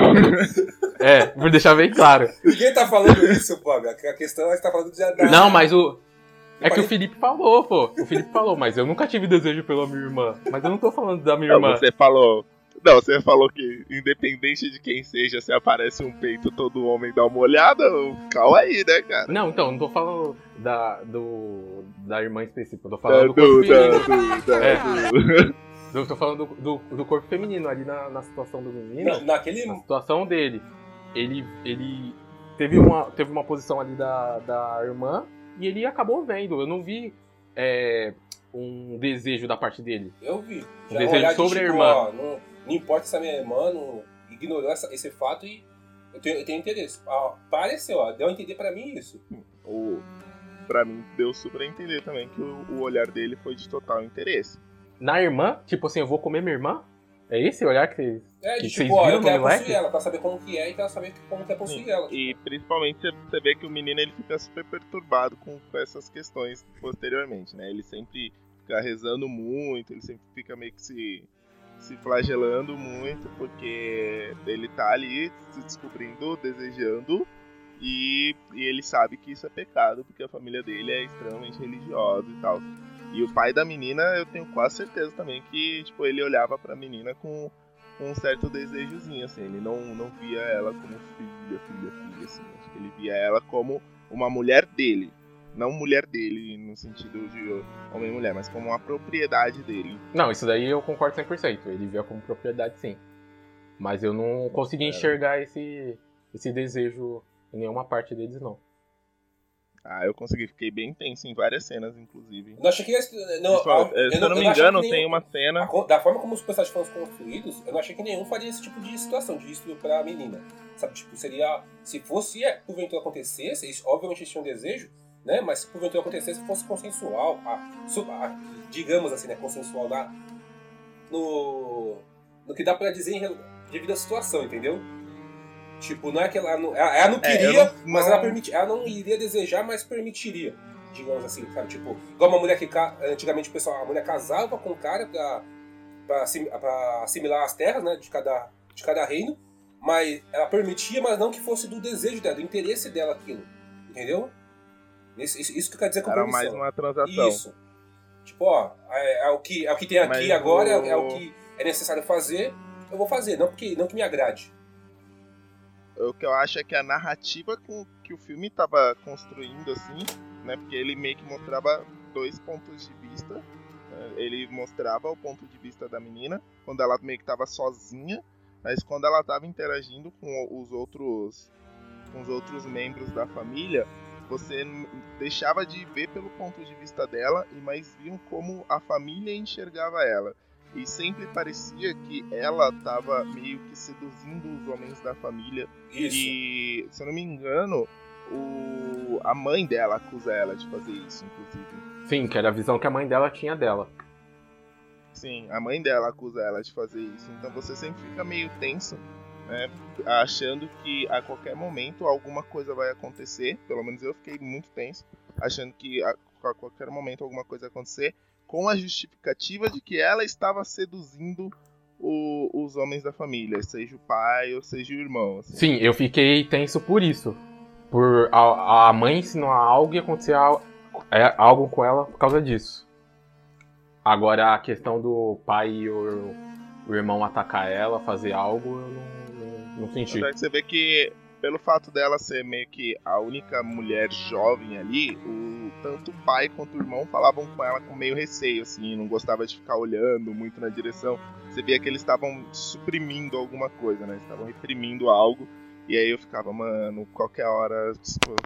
É, por deixar bem claro. Ninguém tá falando isso, pô. A questão é que tá falando de da- Não, mas o. É que o Felipe falou, pô. O Felipe falou, mas eu nunca tive desejo pela minha irmã. Mas eu não tô falando da minha Não, irmã. você falou. Não, você falou que independente de quem seja, se aparece um peito, todo homem dá uma olhada. Calma aí, né, cara? Não, então, não tô falando da, do, da irmã específica, eu tô falando Da- do corpo do- da- do- da- É. do- Eu tô falando do, do, do corpo feminino ali na, na situação do menino. Na- naquele. Na situação dele. Ele, ele teve, uma, teve uma posição ali da, da irmã e ele acabou vendo. Eu não vi é, um desejo da parte dele. Eu vi. Um Já desejo olhar de sobre a tipo, irmã. ó, não, não importa se a minha irmã não ignorou essa- esse fato e eu tenho, eu tenho interesse. Ah, pareceu, ó, deu a entender pra mim isso. O, pra mim, deu super a entender também que o, o olhar dele foi de total interesse. Na irmã, tipo assim, eu vou comer minha irmã? É esse olhar que vocês, É, que de vocês tipo, ó, viram eu no quero possuir ela, pra saber como que é e quero saber como que é possuir ela. E principalmente você- você vê que o menino ele fica super perturbado com, com essas questões posteriormente, né? Ele sempre fica rezando muito, ele sempre fica meio que se, se flagelando muito, porque ele tá ali se descobrindo, desejando, e, e ele sabe que isso é pecado, porque a família dele é extremamente religiosa e tal. E o pai da menina, eu tenho quase certeza também que, tipo, ele olhava pra menina com, um certo desejozinho, assim. Ele não, não via ela como filha, filha, filha, assim. Acho que ele via ela como uma mulher dele. Não mulher dele no sentido de homem e mulher, mas como uma propriedade dele. Não, isso daí eu concordo 100%. Ele via como propriedade, sim. Mas eu não consegui enxergar esse, esse desejo em nenhuma parte deles, não. Ah, eu consegui, fiquei bem tenso em várias cenas, inclusive. Não achei que não, Principalmente, eu se eu não- me engano, que tem nenhum- uma cena. Da forma como os personagens foram construídos, eu não achei que nenhum faria esse tipo de situação, de estupro pra menina. Sabe, tipo, seria. Se fosse, é, porventura acontecesse, eles, obviamente eles tinham desejo, né? Mas se porventura acontecesse, fosse consensual, a, a- digamos assim, né? Consensual na, no. No que dá pra dizer em, devido à situação, entendeu? Tipo, não é que ela não. Ela, ela não É, eu queria, não- mas ela, permiti, ela não iria desejar, mas permitiria. Digamos assim, sabe? Tipo, igual uma mulher que antigamente o pessoal, a mulher casava com o cara pra, pra, assim- pra assimilar as terras, né? De cada, de cada reino. Mas ela permitia, mas não que fosse do desejo dela, do interesse dela aquilo. Entendeu? Isso, isso, isso que quer dizer com Era mais uma transação. Isso. Tipo, ó, é, é o, que, é o que tem aqui Mas agora, é, o- é o que é necessário fazer, eu vou fazer, não porque não que me agrade. O que eu acho é que a narrativa com que o filme estava construindo, assim, né? Porque ele meio que mostrava dois pontos de vista. né, Ele mostrava o ponto de vista da menina quando ela meio que estava sozinha, mas quando ela estava interagindo com os outros, com os outros membros da família, você deixava de ver pelo ponto de vista dela e mais viam como a família enxergava ela. E sempre parecia que ela estava meio que seduzindo os homens da família. Isso. E, se eu não me engano, o... a mãe dela acusa ela de fazer isso, inclusive. Sim, que era a visão que a mãe dela tinha dela. Sim, a mãe dela acusa ela de fazer isso. Então você sempre fica meio tenso, né? Achando que a qualquer momento alguma coisa vai acontecer. Pelo menos eu fiquei muito tenso, achando que a, a qualquer momento alguma coisa vai acontecer, com a justificativa de que ela estava seduzindo o- os homens da família, seja o pai ou seja o irmão. assim. Sim, eu fiquei tenso por isso. Por a, a mãe ensinar algo e acontecer é, algo com ela por causa disso. Agora a questão do pai e o, o irmão atacar ela, fazer algo, eu não, não, não senti. Você vê que, pelo fato dela ser meio que a única mulher jovem ali, o, tanto o pai quanto o irmão falavam com ela com meio receio, assim, não gostava de ficar olhando muito na direção. Você via que eles estavam suprimindo alguma coisa, né? Estavam reprimindo algo. E aí eu ficava, mano, qualquer hora, tipo,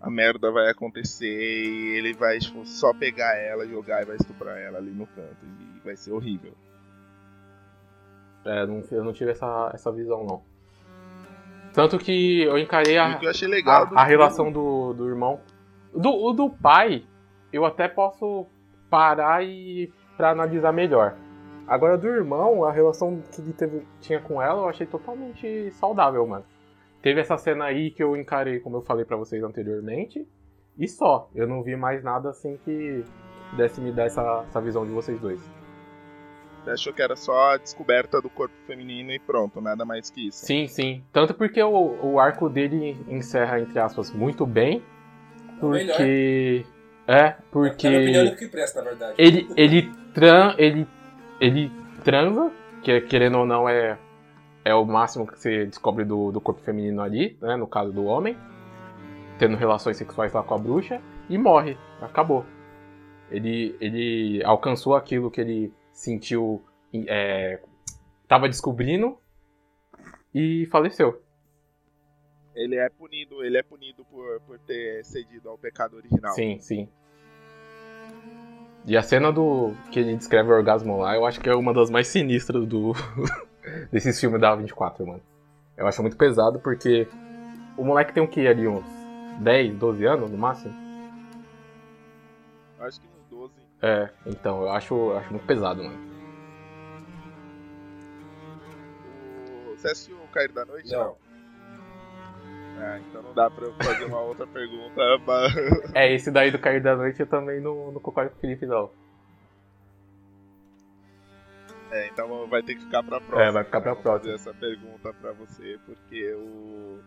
a merda vai acontecer e ele vai, tipo, só pegar ela, jogar e vai estuprar ela ali no canto. E vai ser horrível. É, eu não tive essa, essa visão, não. Tanto que eu encarei a, eu a, a relação do, do irmão. Do, o do pai, eu até posso parar e pra analisar melhor. Agora, do irmão, a relação que ele teve, tinha com ela, eu achei totalmente saudável, mano. Teve essa cena aí que eu encarei, como eu falei pra vocês anteriormente, e só. Eu não vi mais nada assim que pudesse me dar essa, essa visão de vocês dois. Você achou que era só a descoberta do corpo feminino e pronto, nada mais que isso. Sim, sim. Tanto porque o, o arco dele encerra, entre aspas, muito bem. Porque. É, porque. Opinião, é o único que presta, na verdade. Ele, ele, tran, ele, ele transa, que querendo ou não é, é o máximo que você descobre do, do corpo feminino ali, né? No caso do homem, tendo relações sexuais lá com a bruxa, e morre. Acabou. Ele, ele alcançou aquilo que ele sentiu, é, tava descobrindo e faleceu. Ele é punido, ele é punido por, por ter cedido ao pecado original. Sim, sim. E a cena do que ele descreve o orgasmo lá, eu acho que é uma das mais sinistras do desses filmes da 24, mano. Eu acho muito pesado porque o moleque tem o que ali uns 10, 12 anos no máximo? Acho que uns 12. É, então, eu acho, eu acho muito pesado, mano. O... Você assistiu o Cair da Noite? Não. Ah, então não dá pra eu fazer uma outra pergunta. É, esse daí do Cair da Noite eu também não, não concordo com o Felipe, não. É, então vai ter que ficar pra próxima. É, vai ficar pra vou próxima. fazer essa pergunta pra você, porque o,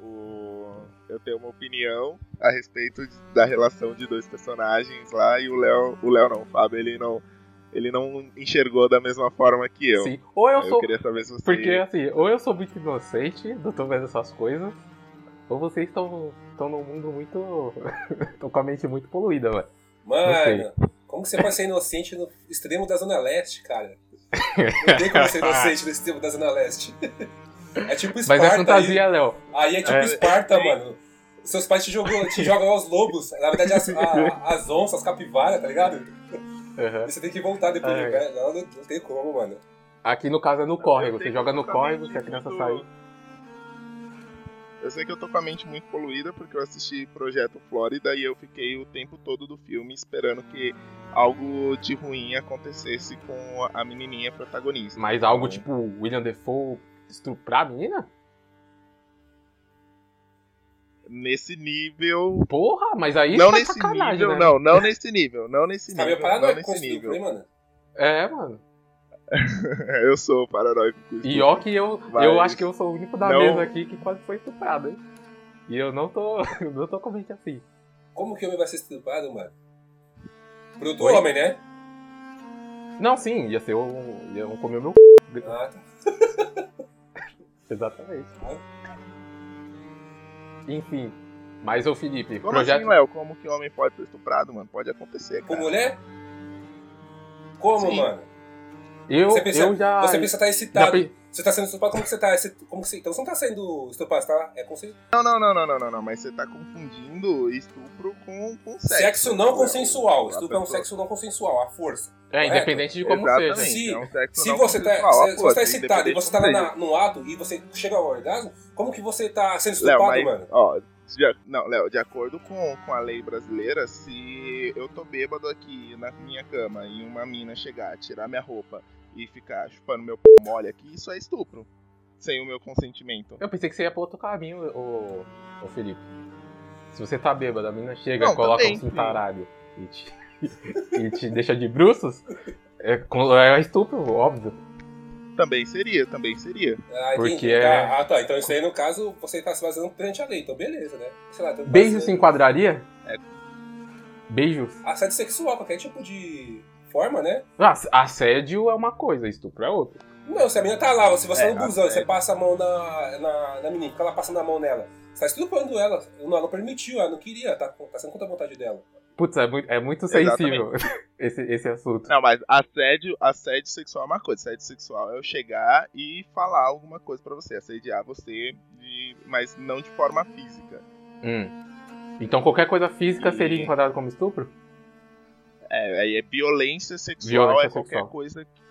o. Eu tenho uma opinião a respeito de- da relação de dois personagens lá e o Léo. O Léo não, o Fábio, ele não. Ele não enxergou da mesma forma que eu. Sim. Ou eu Eu sou. Porque assim, ou eu sou muito inocente, não tô vendo essas coisas, ou vocês estão estão num mundo muito. estão com a mente muito poluída, velho. Mano, como que você pode ser inocente no extremo da Zona Leste, cara? Não tem como ser inocente no extremo da Zona Leste. É tipo Esparta. Mas é fantasia, Léo. Aí, aí é tipo É. Esparta, mano. Seus pais te, jogou, te jogam aos lobos. Na verdade, as, a- as onças, as capivaras, tá ligado? Uhum. E você tem que voltar depois É. Não, não, não tem como, mano. Aqui no caso é no córrego. Você joga no córrego, se a criança sair. Eu sei que eu tô com a mente muito poluída porque eu assisti Projeto Flórida e eu fiquei o tempo todo do filme esperando que algo de ruim acontecesse com a menininha protagonista. Mas algo Então, tipo William Defoe estuprar a menina? Nesse nível. Porra, mas aí não tá nesse sacanagem, nível, né? não, não nesse nível, não nesse Tá meio nível, não com nesse esse nível. nível, hein, mano? É, mano. eu sou paranoico com isso. E ó que eu, Mas eu acho que eu sou o único da não- mesa aqui que quase foi estuprado, hein? E eu não tô. Eu não tô com mente assim. Como que o homem vai ser estuprado, mano? Pro outro Oi? homem, né? Não, sim, ia ser um. Ia comer o meu. Ah, tá. Exatamente. Enfim. Mas ô Felipe, Como projeto. assim, Léo? Como que homem pode ser estuprado, mano? Pode acontecer, Com cara. mulher? Como, Sim. mano? Eu, você pensa, eu já. você pensa que tá excitado. pe- Você tá sendo estuprado, como que você tá? Como que você... Então você não tá sendo estuprado, você tá? É consen... Não, não, não, não, não, não, não, mas você tá confundindo estupro com, com sexo. sexo não consensual. A Estupro é um sexo não consensual, a força. É, Correto? independente de como Exatamente, seja. Se- é um sexo Se não você tá, consensual, se, a se você tá força, excitado e você tá na- no ato e você chega ao orgasmo, como que você tá sendo Léo, estuprado, mas, mano? ó, de, não, Léo, de acordo com, com a lei brasileira, se eu tô bêbado aqui na minha cama e uma mina chegar, tirar minha roupa e ficar chupando meu p mole aqui, isso é estupro. Sem o meu consentimento. Eu pensei que você ia pro outro caminho, ô, ô Felipe. Se você tá bêbado, a menina chega, Não, coloca também, um cintaralho e te, e te deixa de bruços, é, é estupro, óbvio. Também seria, também seria. Ah, porque entendi. é- Ah, tá. Então isso aí, no caso, você tá se baseando perante a lei. Então beleza, né? Sei lá, tá Beijo se enquadraria? É. Beijos? Assédio sexual, qualquer tipo de forma, né? Ah, assédio é uma coisa, estupro é outra. Não, se a menina tá lá, se você É, no busão, assédio. você passa a mão na, na, na menina, fica lá passando a mão nela. Você tá estuprando ela. Não, ela não permitiu, ela não queria, tá, tá sendo contra a vontade dela. Putz, é muito, é muito sensível esse, esse assunto. Não, mas assédio, assédio sexual é uma coisa. Assédio sexual é eu chegar e falar alguma coisa pra você, assediar você, de- mas não de forma física. Hum. Então qualquer coisa física E- seria enquadrada como estupro? É, aí é violência sexual, Violência é qualquer sexual. coisa que,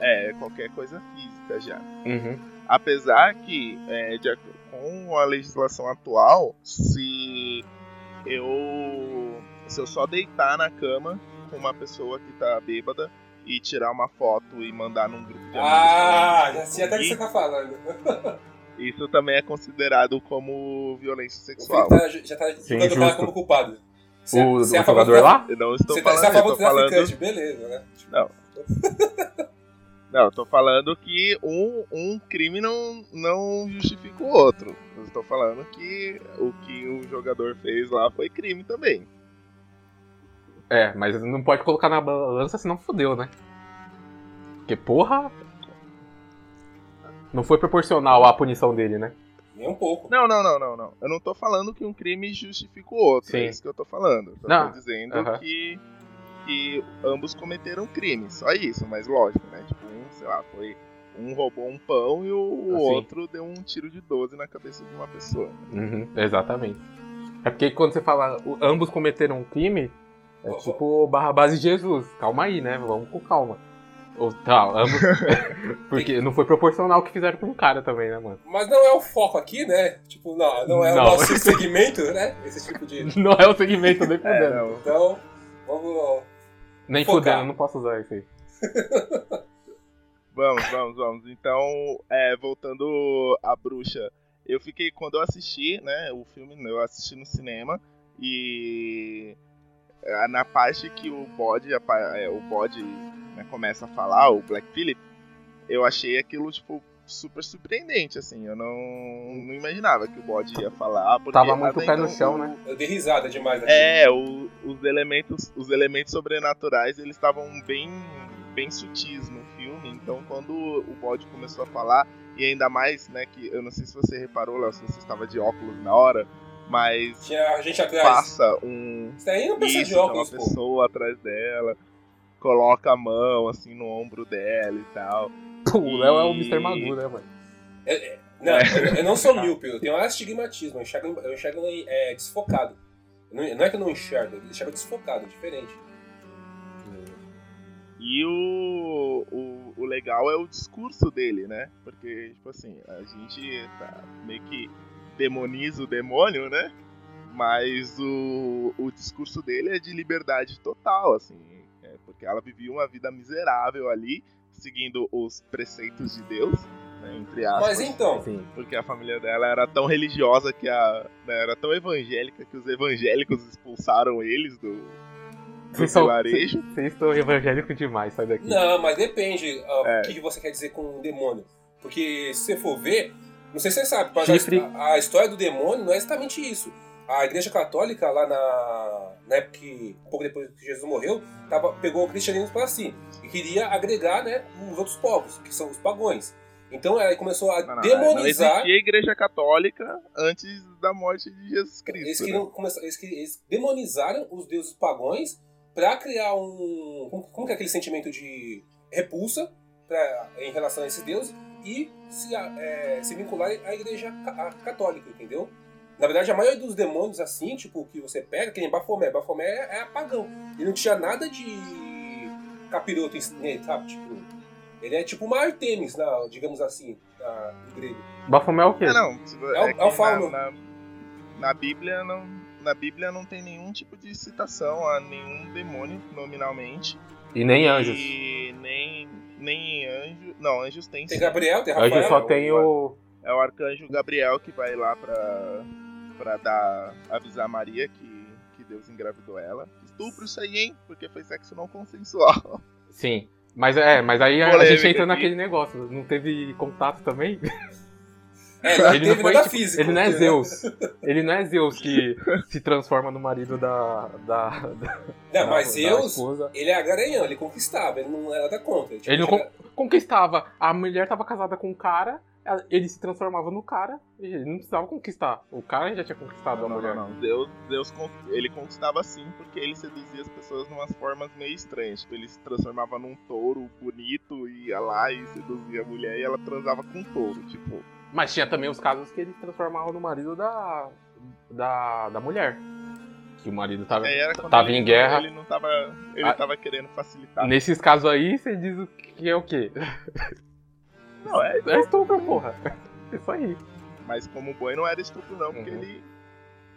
é qualquer coisa física já. Uhum. Apesar que é, de com a legislação atual, se eu se eu só deitar na cama com uma pessoa que tá bêbada e tirar uma foto e mandar num grupo de amigos Ah, já sei até o que você tá falando. isso também é considerado como violência sexual. Tá, já tá Sim, julgando o cara como culpado. Você, O, o você é do jogador lá? Não estou Você tá, falando, você é a favor eu do tô falando traficante, beleza, né? Não. Não, eu tô falando que um, um crime não, não justifica o outro. Eu estou falando que o que o jogador fez lá foi crime também. É, mas não pode colocar na balança, senão fodeu, né? Porque, porra. Não foi proporcional à punição dele, né? Nem um pouco. Não, não, não, não, não. Eu não tô falando que um crime justifica o outro. Sim. É isso que eu tô falando. Eu Não, tô dizendo que, que ambos cometeram crime. Só isso, mas lógico, né? Tipo, um, sei lá, foi. Um roubou um pão e o, Assim. outro deu um tiro de 12 na cabeça de uma pessoa. Uhum, exatamente. É porque quando você fala ambos cometeram um crime, É tipo Barrabás e Jesus. Calma aí, né? Vamos com calma. Ou tá, ambos. Porque não foi proporcional o que fizeram com o cara também, né, mano? Mas não é o foco aqui, né? Tipo, não, não é Não. o nosso segmento, né? Esse tipo de. Não é o segmento nem fudendo. não. Então, vamos. nem focar. fudendo, não posso usar isso aí. Vamos, vamos, vamos. Então, é, voltando à bruxa, eu fiquei quando eu assisti, né, o filme, eu assisti no cinema e é, na parte que o bode, é, o bode né, começa a falar, o Black Phillip, eu achei aquilo tipo super surpreendente, assim. Eu não, não imaginava que o bode ia falar. Porque Tava muito pé no chão, né? Eu dei risada demais aqui. é, o- os elementos, os elementos sobrenaturais, eles estavam bem, bem sutis no filme. Então, quando o bode começou a falar, e ainda mais, né, que eu não sei se você reparou, Léo, se você estava de óculos na hora, mas Tinha gente atrás. passa um Isso não precisa isso, de tem óculos, uma pô. pessoa atrás dela, coloca a mão assim no ombro dela e tal. Pô, o Léo é o Mr. Magoo, né, mano? Não, eu, eu não sou míope, eu tenho um astigmatismo, eu enxergo, eu enxergo é, desfocado. Não, não é que eu não enxergo, eu enxergo desfocado, é diferente. E o, o, o legal é o discurso dele, né? Porque, tipo assim, a gente tá meio que demoniza o demônio, né? Mas o, o discurso dele é de liberdade total, assim. Porque ela vivia uma vida miserável ali, seguindo os preceitos de Deus, né, entre aspas. Mas então. Porque a família dela era tão religiosa que a. né, era tão evangélica que os evangélicos expulsaram eles do, Vocês são- vilarejo. Vocês estão evangélicos demais, sai daqui. não, mas depende ó, É. o que você quer dizer com um demônio. Porque se você for ver, não sei se você sabe, mas Chifre. a, a história do demônio não é exatamente isso. A igreja católica, lá na, na época que, um pouco depois que Jesus morreu, tava, pegou o cristianismo para si e queria agregar né, os outros povos, que são os pagões. Então ela começou a Não, demonizar. Não existia igreja católica antes da morte de Jesus Cristo. Eles, né? queriam começar, eles, eles demonizaram os deuses pagões pra criar um. Como, que é aquele sentimento de repulsa pra, em relação a esses deuses e se, a- é, se vincularem à igreja ca- a- católica, entendeu? Na verdade, a maioria dos demônios, assim, tipo, que você pega, que nem Bafomé. Bafomé é, é pagão. Ele não tinha nada de capiroto nele, sabe? Tipo, ele é tipo uma Artemis, na, digamos assim, na, no grego. Bafomé é o quê? É, não. se- É o- é é o fauno. Na, na, na Bíblia não. Na Bíblia não tem nenhum tipo de citação a nenhum demônio, nominalmente. E nem anjos. E nem, nem anjo. Não, anjos tem Tem sim. Gabriel, tem Rafael. Anjo só tem o. É o arcanjo Gabriel que vai lá pra, pra dar, avisar Maria que, que Deus engravidou ela. Estupro isso aí, hein? Porque foi sexo não consensual. Sim. Mas é, mas aí a, a Polêmica gente entra aqui. naquele negócio. Não teve contato também? É, Ele teve não foi, nada tipo, físico. ele não é né? Zeus. Ele não é Zeus que se transforma no marido da. da, da Não, mas da Zeus, esposa. ele é garanhão, ele conquistava, ele não era nada contra. Tipo, Ele não conquistava. A mulher tava casada com o cara, ele se transformava no cara, ele não precisava conquistar. O cara já tinha conquistado a Não, mulher. não, não. Deus, Deus ele conquistava sim porque ele seduzia as pessoas de umas formas meio estranhas. Tipo, ele se transformava num touro bonito e ia lá e seduzia a mulher e ela transava com um touro. Tipo, Mas tinha também os casos que ele se transformava no marido da. da, da mulher. Que o marido tava, quando tava ele, em guerra. Ele não tava. Ele Ah. tava querendo facilitar. Nesses casos aí, você diz o que é o quê? Não, é. É estupro, porra. Isso aí. Mas como boi não era estupro, não, porque Uhum. ele.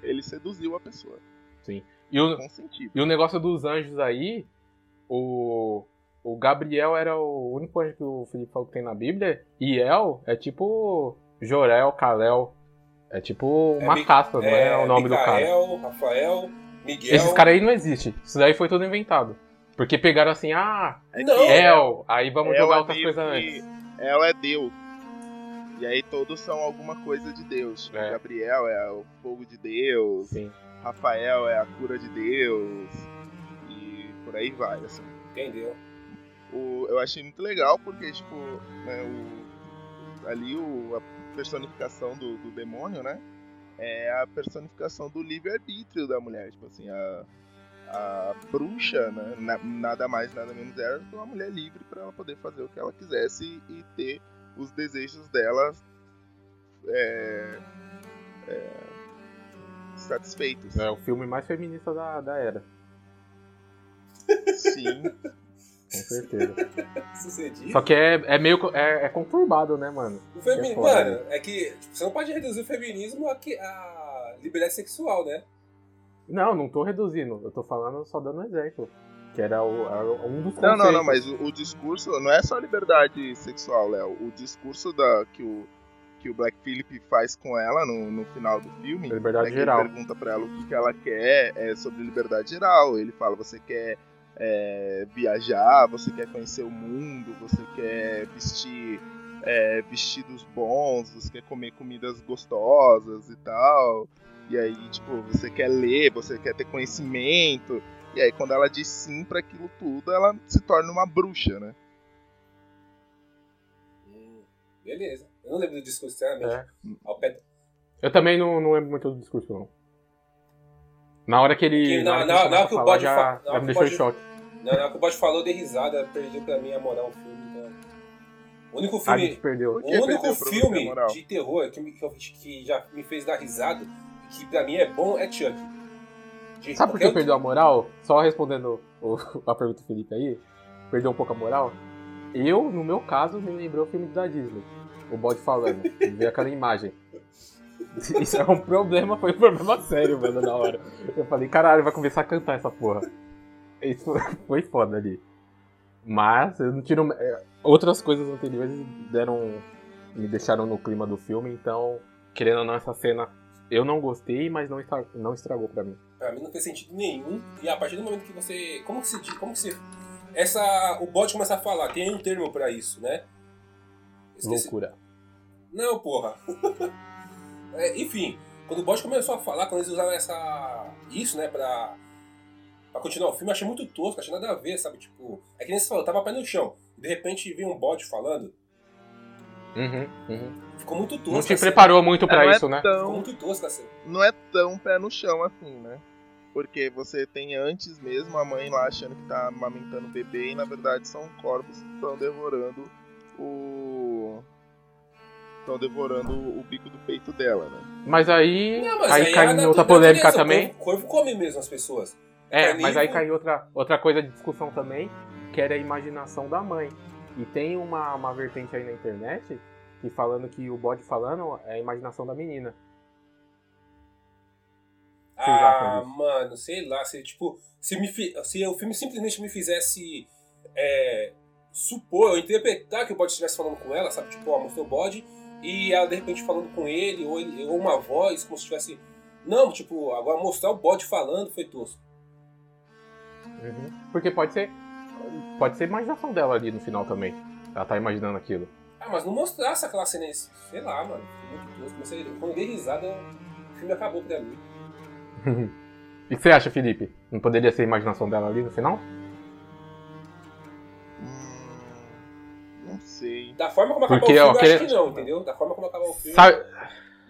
Ele seduziu a pessoa. Sim. E o, e o negócio dos anjos aí, o. O Gabriel era o único anjo que o Felipe falou que tem na Bíblia. E El é tipo Jorel, Kalel. É tipo uma Mi- caspa, não é, o nome do cara. Micael, Rafael, Miguel. Esses caras aí não existem. Isso daí foi tudo inventado. Porque pegaram assim, ah, É Não. El, aí vamos El jogar é outras coisas antes. Ela é Deus. E aí todos são alguma coisa de Deus. É. Gabriel é o fogo de Deus. Sim. Rafael é a cura de Deus. E por aí vai, assim. Entendeu? O, eu achei muito legal porque, tipo, né, o, ali o, a personificação do, do demônio, né? É a personificação do livre-arbítrio da mulher. Tipo assim, a, a bruxa, né? na- nada mais, nada menos era do que uma mulher livre para ela poder fazer o que ela quisesse e ter os desejos dela é, é, satisfeitos. É o filme mais feminista da, da era. Sim. Com certeza. Sucedido. Só que é, é meio. É, é conturbado, né, mano? O femi... É foda, Mano, é que tipo, você não pode reduzir o feminismo a, que- a liberdade sexual, né? Não, não tô reduzindo. Eu tô falando só dando um exemplo. Que era, o, era um dos Não, não, não, conceitos. mas o, o discurso não é só liberdade sexual, Léo. O discurso da, que, o, que o Black Phillip faz com ela no, no final do filme. Liberdade né, que geral. Ele pergunta pra ela o que, que ela quer, é sobre liberdade geral. Ele fala: você quer é, viajar, você quer conhecer o mundo, você quer vestir é, vestidos bons, você quer comer comidas gostosas e tal. E aí, tipo, você quer ler, você quer ter conhecimento. E aí, quando ela diz sim pra aquilo tudo, ela se torna uma bruxa, né? Hum, beleza. Eu não lembro do discurso, sinceramente. É. Eu também não, não lembro muito do discurso, não. Na hora que ele. Que na, na- hora que, na hora que o bode já, fa- na já hora me que o deixou em choque. Na hora que o bode falou, dei risada, perdeu pra mim a moral o filme. O único A filme, gente perdeu. O único você a filme moral? de terror que, me- que eu- que já me fez dar risada, que pra mim é bom, é Chuck. De Sabe por que perdeu a moral? Só respondendo o- a pergunta do Felipe aí, perdeu um pouco a moral. Eu, no meu caso, me lembrou o filme da Disney. O bode falando. e ver aquela imagem. Isso é um problema, foi um problema sério, mano, na hora. Eu falei, caralho, vai começar a cantar essa porra. Isso foi foda ali. Mas eu não tiro. é, Outras coisas anteriores deram. me deixaram no clima do filme, então, querendo ou não, essa cena eu não gostei, mas não, estra- não estragou pra mim. Pra mim não fez sentido nenhum. E a partir do momento que você. Como que se diz? Como que se. Essa. O bot começa a falar, tem um termo pra isso, né? Esqueci. Loucura. Não, porra. É, enfim, quando o bot começou a falar, quando eles usaram essa. Isso, né, pra. Pra continuar o filme, eu achei muito tosco, achei nada a ver, sabe? Tipo, é que nem você falou, tava pé no chão. De repente veio um bot falando, Uhum, uhum. ficou muito tosco. Não te a cena. preparou muito pra não isso, é né? Ficou muito tosco a cena. não é tão pé no chão assim, né? Porque você tem antes mesmo a mãe lá achando que tá amamentando o bebê e na verdade são corvos que estão devorando o. estão devorando o bico do peito dela, né? Mas aí. Não, mas aí, aí cai em outra polêmica o também. Corvo, corvo come mesmo as pessoas. É, carnívoro. mas aí cai em outra, outra coisa de discussão também, que era a imaginação da mãe. E tem uma, uma vertente aí na internet que falando que o bode falando é a imaginação da menina. Ah, mano, sei lá, se tipo, se, me, se o filme simplesmente me fizesse é, supor ou interpretar que o bode estivesse falando com ela, sabe? Tipo, ó, mostrou o bode e ela de repente falando com ele, ou, ele, ou uma voz, como se tivesse. Não, tipo, agora mostrar o bode falando foi tosco. Uhum. Porque pode ser. Pode ser imaginação dela ali no final também. Ela tá imaginando aquilo. Ah, mas não mostrasse aquela cena, sei lá, mano, muito. Comecei, quando eu dei risada, o filme acabou pra mim. E o que você acha, Felipe? Não poderia ser a imaginação dela ali no final? Hum, não sei. Da forma como acabou Porque, o filme, ó, eu querer- acho que não, entendeu? Da forma como acabou o filme. Sabe-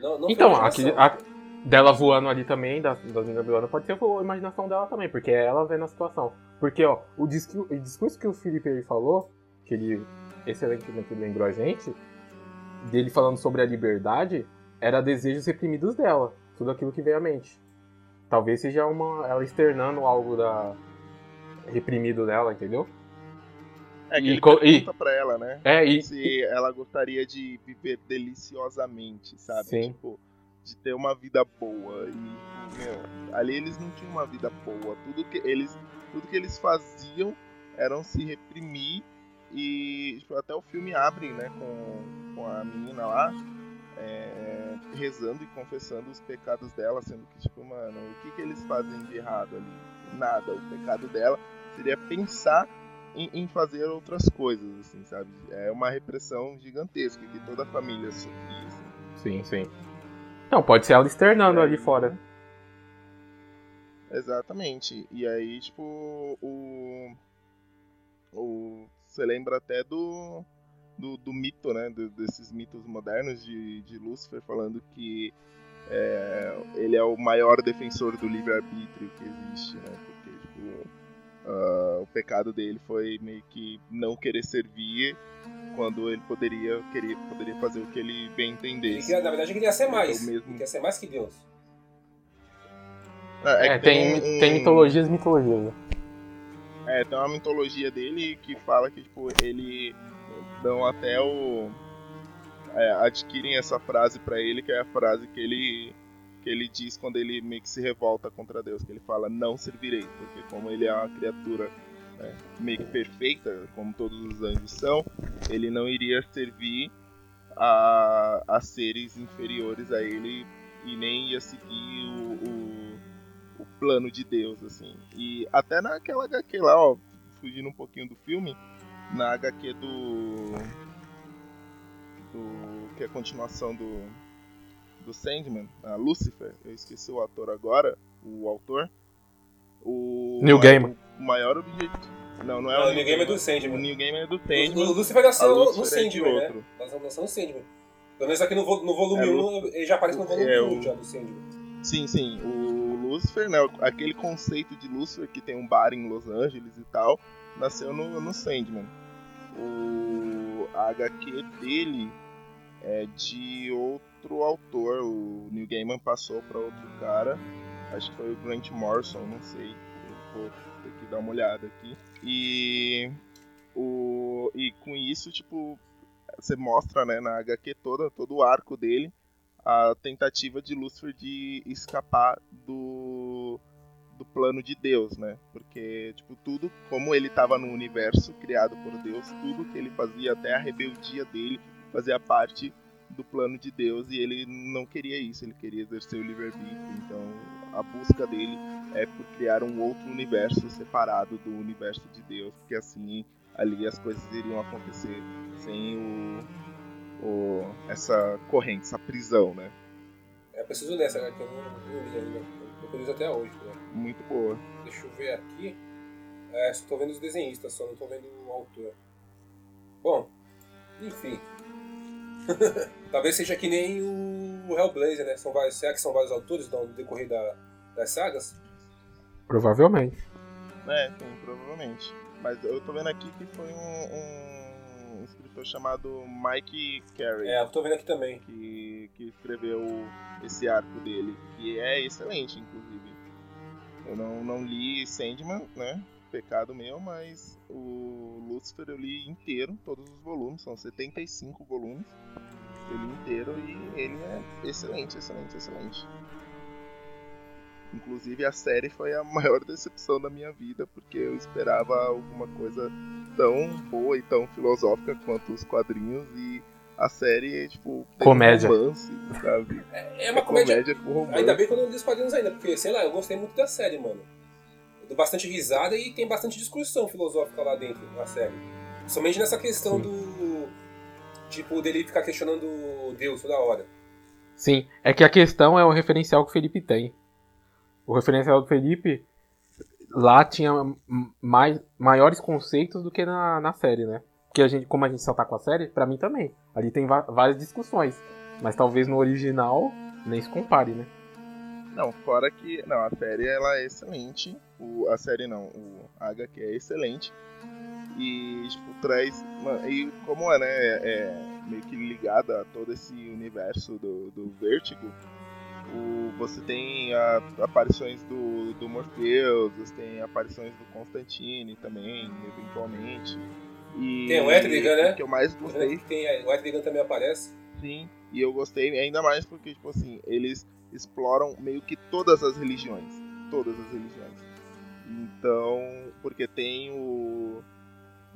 Não, não foi Então, aquele, a- dela voando ali também, das, das meninas voando, pode ser a imaginação dela também, porque é ela vendo a situação. Porque, ó, o, discu- o discurso que o Felipe aí falou, que ele excelentemente lembrou a gente, dele falando sobre a liberdade, era desejos reprimidos dela, tudo aquilo que veio à mente. Talvez seja uma ela externando algo da reprimido dela, entendeu? É que E ele co- e- pergunta pra ela, né? É, e, Se ela gostaria de viver deliciosamente, sabe? Sim. Tipo, de ter uma vida boa. E, meu, ali eles não tinham uma vida boa. Tudo que eles, tudo que eles faziam eram se reprimir. E tipo, até o filme abre, né, com, com a menina lá. é, rezando e confessando os pecados dela, sendo que, tipo, mano, o que, que eles fazem de errado ali? Nada. O pecado dela seria pensar em, em fazer outras coisas, assim, sabe? É uma repressão gigantesca que toda a família sofria, assim. sim, sim. Não, pode ser ela externando ali fora. Exatamente. E aí, tipo, o. o você lembra até do. Do, do mito, né? do- desses mitos modernos de, de Lúcifer falando que é, ele é o maior defensor do livre-arbítrio que existe, né? Porque, tipo, ah, o pecado dele foi meio que não querer servir quando ele poderia, queria, poderia fazer o que ele bem entendesse. queria- na verdade, ele queria ser mais. Então, mesmo- Ele queria ser mais que Deus. É, é É, que tem, um- tem mitologias e mitologias. né? É, tem uma mitologia dele que fala que, tipo, ele dão até o. É, adquirem essa frase pra ele, que é a frase que ele que ele diz quando ele meio que se revolta contra Deus, que ele fala não servirei, porque como ele é uma criatura né, meio que perfeita, como todos os anjos são, ele não iria servir a, a seres inferiores a ele e nem ia seguir o, o, o plano de Deus, assim. E até naquela HQ lá, ó, fugindo um pouquinho do filme, na HQ do. do. que é a continuação do. do Sandman, a Lucifer, eu esqueci o ator agora, o autor. O. Neil Gaiman. O maior objetivo. Não, não é Não, o New Game é do Sandman. O New Game é do Sandman. o Lucifer nasceu no, no é Sandman, né? nasceu no Sandman. Pelo menos aqui no, no volume É, 1, ele já aparece no volume é, 1 o- já do Sandman. Sim, sim. O Lucifer, né? Aquele conceito de Lucifer que tem um bar em Los Angeles e tal, nasceu no, no Sandman. O a HQ dele é de outro autor. O Neil Gaiman passou para outro cara. Acho que foi o Grant Morrison, não sei. Ter que dar uma olhada aqui. E o e com isso, tipo, você mostra, né, na HQ toda, todo o arco dele, a tentativa de Lúcifer de escapar do do plano de Deus, né? Porque tipo tudo, como ele estava no universo criado por Deus, tudo que ele fazia, até a rebeldia dele, fazia parte do plano de Deus e ele não queria isso, ele queria exercer o livre-arbítrio. Então, a busca dele é por criar um outro universo separado do universo de Deus, porque assim ali as coisas iriam acontecer sem o, o essa corrente, essa prisão, né? É preciso ler essa que eu não, li ainda. Eu preciso até hoje, né? Muito boa. Deixa eu ver aqui. É, só tô vendo os desenhistas, só não tô vendo o autor. Bom, enfim. Talvez seja que nem o Hellblazer, né? São vários, será que são vários autores no decorrer da, das sagas? Provavelmente. É, sim, provavelmente. Mas eu tô vendo aqui que foi um, um escritor chamado Mike Carey. É, eu tô vendo aqui também. Que, que escreveu esse arco dele, que é excelente, inclusive. Eu não, não li Sandman, né? Pecado meu, mas o Lucifer eu li inteiro, todos os volumes, são 75 volumes. Eu li inteiro e ele é excelente, excelente, excelente. Inclusive a série foi a maior decepção da minha vida, porque eu esperava alguma coisa tão boa e tão filosófica quanto os quadrinhos e a série, tipo, tem Comédia. um romance, sabe? É uma comédia. com romance. Ainda bem que eu não li os quadrinhos ainda, porque, sei lá, eu gostei muito da série, mano. Eu dou bastante risada e tem bastante discussão filosófica lá dentro na série. Somente nessa questão Sim. do. Tipo, dele ficar questionando Deus toda hora. Sim, é que a questão é o referencial que o Felipe tem. O referencial do Felipe lá tinha mais, maiores conceitos do que na, na série, né? Porque a gente, como a gente só tá com a série, pra mim também. Ali tem várias discussões. Mas talvez no original nem se compare, né? Não, fora que. Não, a série ela é excelente. O, a série não, o HQ é excelente. E, tipo, traz. E como é, né? É meio que ligada a todo esse universo do, do Vertigo. O, você tem a- aparições do, do Morpheus, você tem aparições do Constantine também, eventualmente. E Tem o Etrigan, né? Que eu mais gostei Tem, o Etrigan também aparece. Sim, e eu gostei ainda mais porque, tipo assim, eles exploram meio que todas as religiões. Todas as religiões. Então, porque tem o.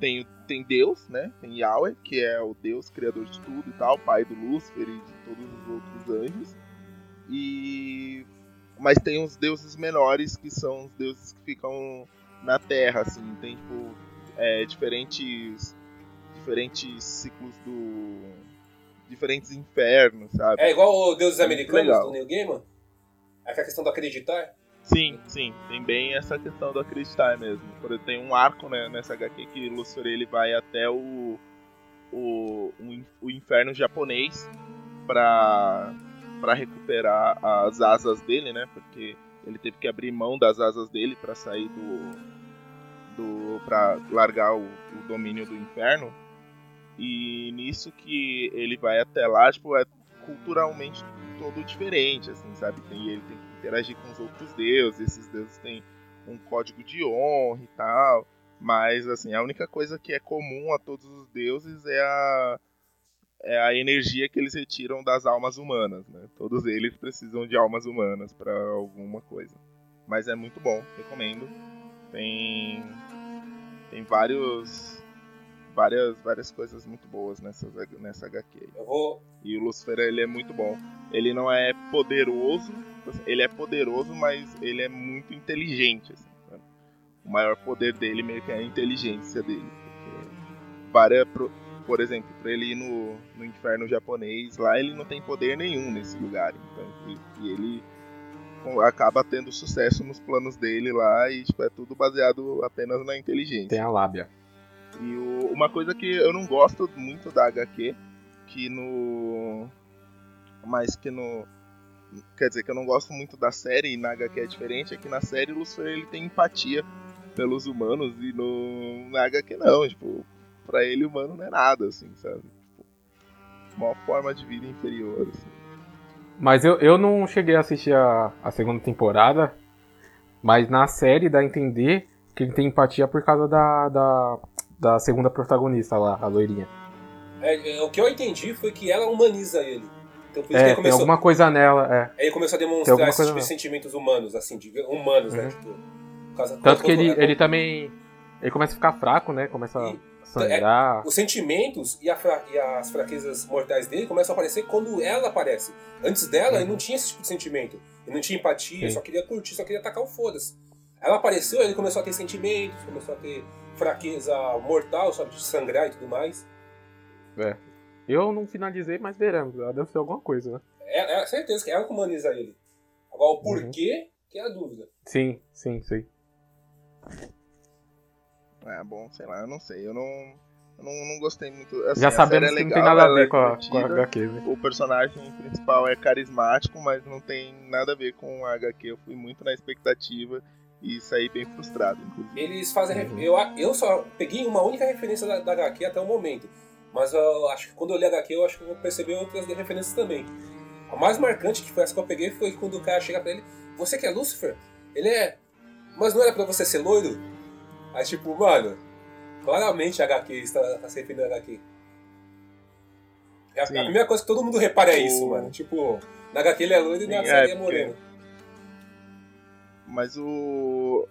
Tem, tem Deus, né? Tem Yahweh, que é o Deus criador de tudo e tal, pai do Lúcifer e de todos os outros anjos. E. Mas tem os deuses menores, que são os deuses que ficam na Terra, assim. Tem, tipo, é, diferentes. Diferentes ciclos do diferentes infernos, sabe? É igual o Deuses Muito Americanos legal. do Neil Gaiman? É aquela questão do acreditar? Sim, sim, tem bem essa questão do acreditar mesmo. Tem um arco né, nessa HQ que Lucifer ele vai até o, o, o, in- o inferno japonês pra, pra recuperar as asas dele, né? Porque ele teve que abrir mão das asas dele pra sair do. do pra largar o, o domínio do inferno. E nisso que ele vai até lá, tipo, é culturalmente todo diferente, assim, sabe? Tem, ele tem interagir com os outros deuses, esses deuses têm um código de honra e tal. Mas, assim, a única coisa que é comum a todos os deuses é a, é a energia que eles retiram das almas humanas, né? Todos eles precisam de almas humanas para alguma coisa. Mas é muito bom, recomendo. Tem tem vários várias várias coisas muito boas nessa nessa HQ. vou. E o Lucifer ele é muito bom. Ele não é poderoso, ele é poderoso, mas ele é muito inteligente. assim, sabe? O maior poder dele meio que é a inteligência dele. Várias, pro- por exemplo, para ele ir no, no inferno japonês, lá ele não tem poder nenhum nesse lugar. Então, e, e ele acaba tendo sucesso nos planos dele lá e tipo, é tudo baseado apenas na inteligência. Tem a lábia. E o- uma coisa que eu não gosto muito da HQ, que no. Mas que no. Quer dizer, que eu não gosto muito da série e na HQ é diferente, é que na série o Lucifer ele tem empatia pelos humanos e no, na HQ não. Tipo, pra ele humano não é nada, assim, sabe? Tipo, uma forma de vida inferior, assim. Mas eu, eu não cheguei a assistir a, a segunda temporada, mas na série dá a entender que ele tem empatia por causa da, da, da segunda protagonista lá, a loirinha. É, é, o que eu entendi foi que ela humaniza ele. Então por isso que É, ele tem começou, alguma coisa nela, é. aí ele começou a demonstrar esses tipo sentimentos humanos, assim, de humanos, né? Uhum. Tipo, por causa- Tanto que ele, é- ele também. Ele começa a ficar fraco, né? Começa a sangrar. Os sentimentos e, fra- e as fraquezas mortais dele começam a aparecer quando ela aparece. Antes dela, ele não tinha esse tipo de sentimento. Ele não tinha empatia, Uhum. Sim. só queria curtir, só queria atacar o foda-se. Ela apareceu, ele começou a ter sentimentos, começou a ter fraqueza mortal, sabe, de sangrar e tudo mais. É. Eu não finalizei, mas veremos. Ela deve ser alguma coisa, né? É, é certeza que ela que humaniza ele. Agora, o Uhum. porquê, que é a dúvida. Sim, sim, sim. É bom, sei lá, eu não sei. Eu não. Eu não, não gostei muito. Assim, Já sabemos é que não tem legal, nada a ver é com a, com a. HQ, né? O personagem principal é carismático, mas não tem nada a ver com a HQ. Eu fui muito na expectativa e saí bem frustrado, inclusive. Eles fazem. Uhum. Eu, eu só peguei uma única referência da, da HQ até o momento. Mas eu acho que quando eu li a HQ, eu acho que eu vou perceber outras referências também. A mais marcante, que foi essa que eu peguei, foi quando o cara chega pra ele: Você que é Lucifer? Ele é. Mas não era pra você ser loiro? Aí, tipo, mano, claramente a HQ está, está se referindo à HQ. É a, a primeira coisa que todo mundo repara é isso, O- mano. Tipo, na HQ ele é loiro e na série é, é moreno. Mas o.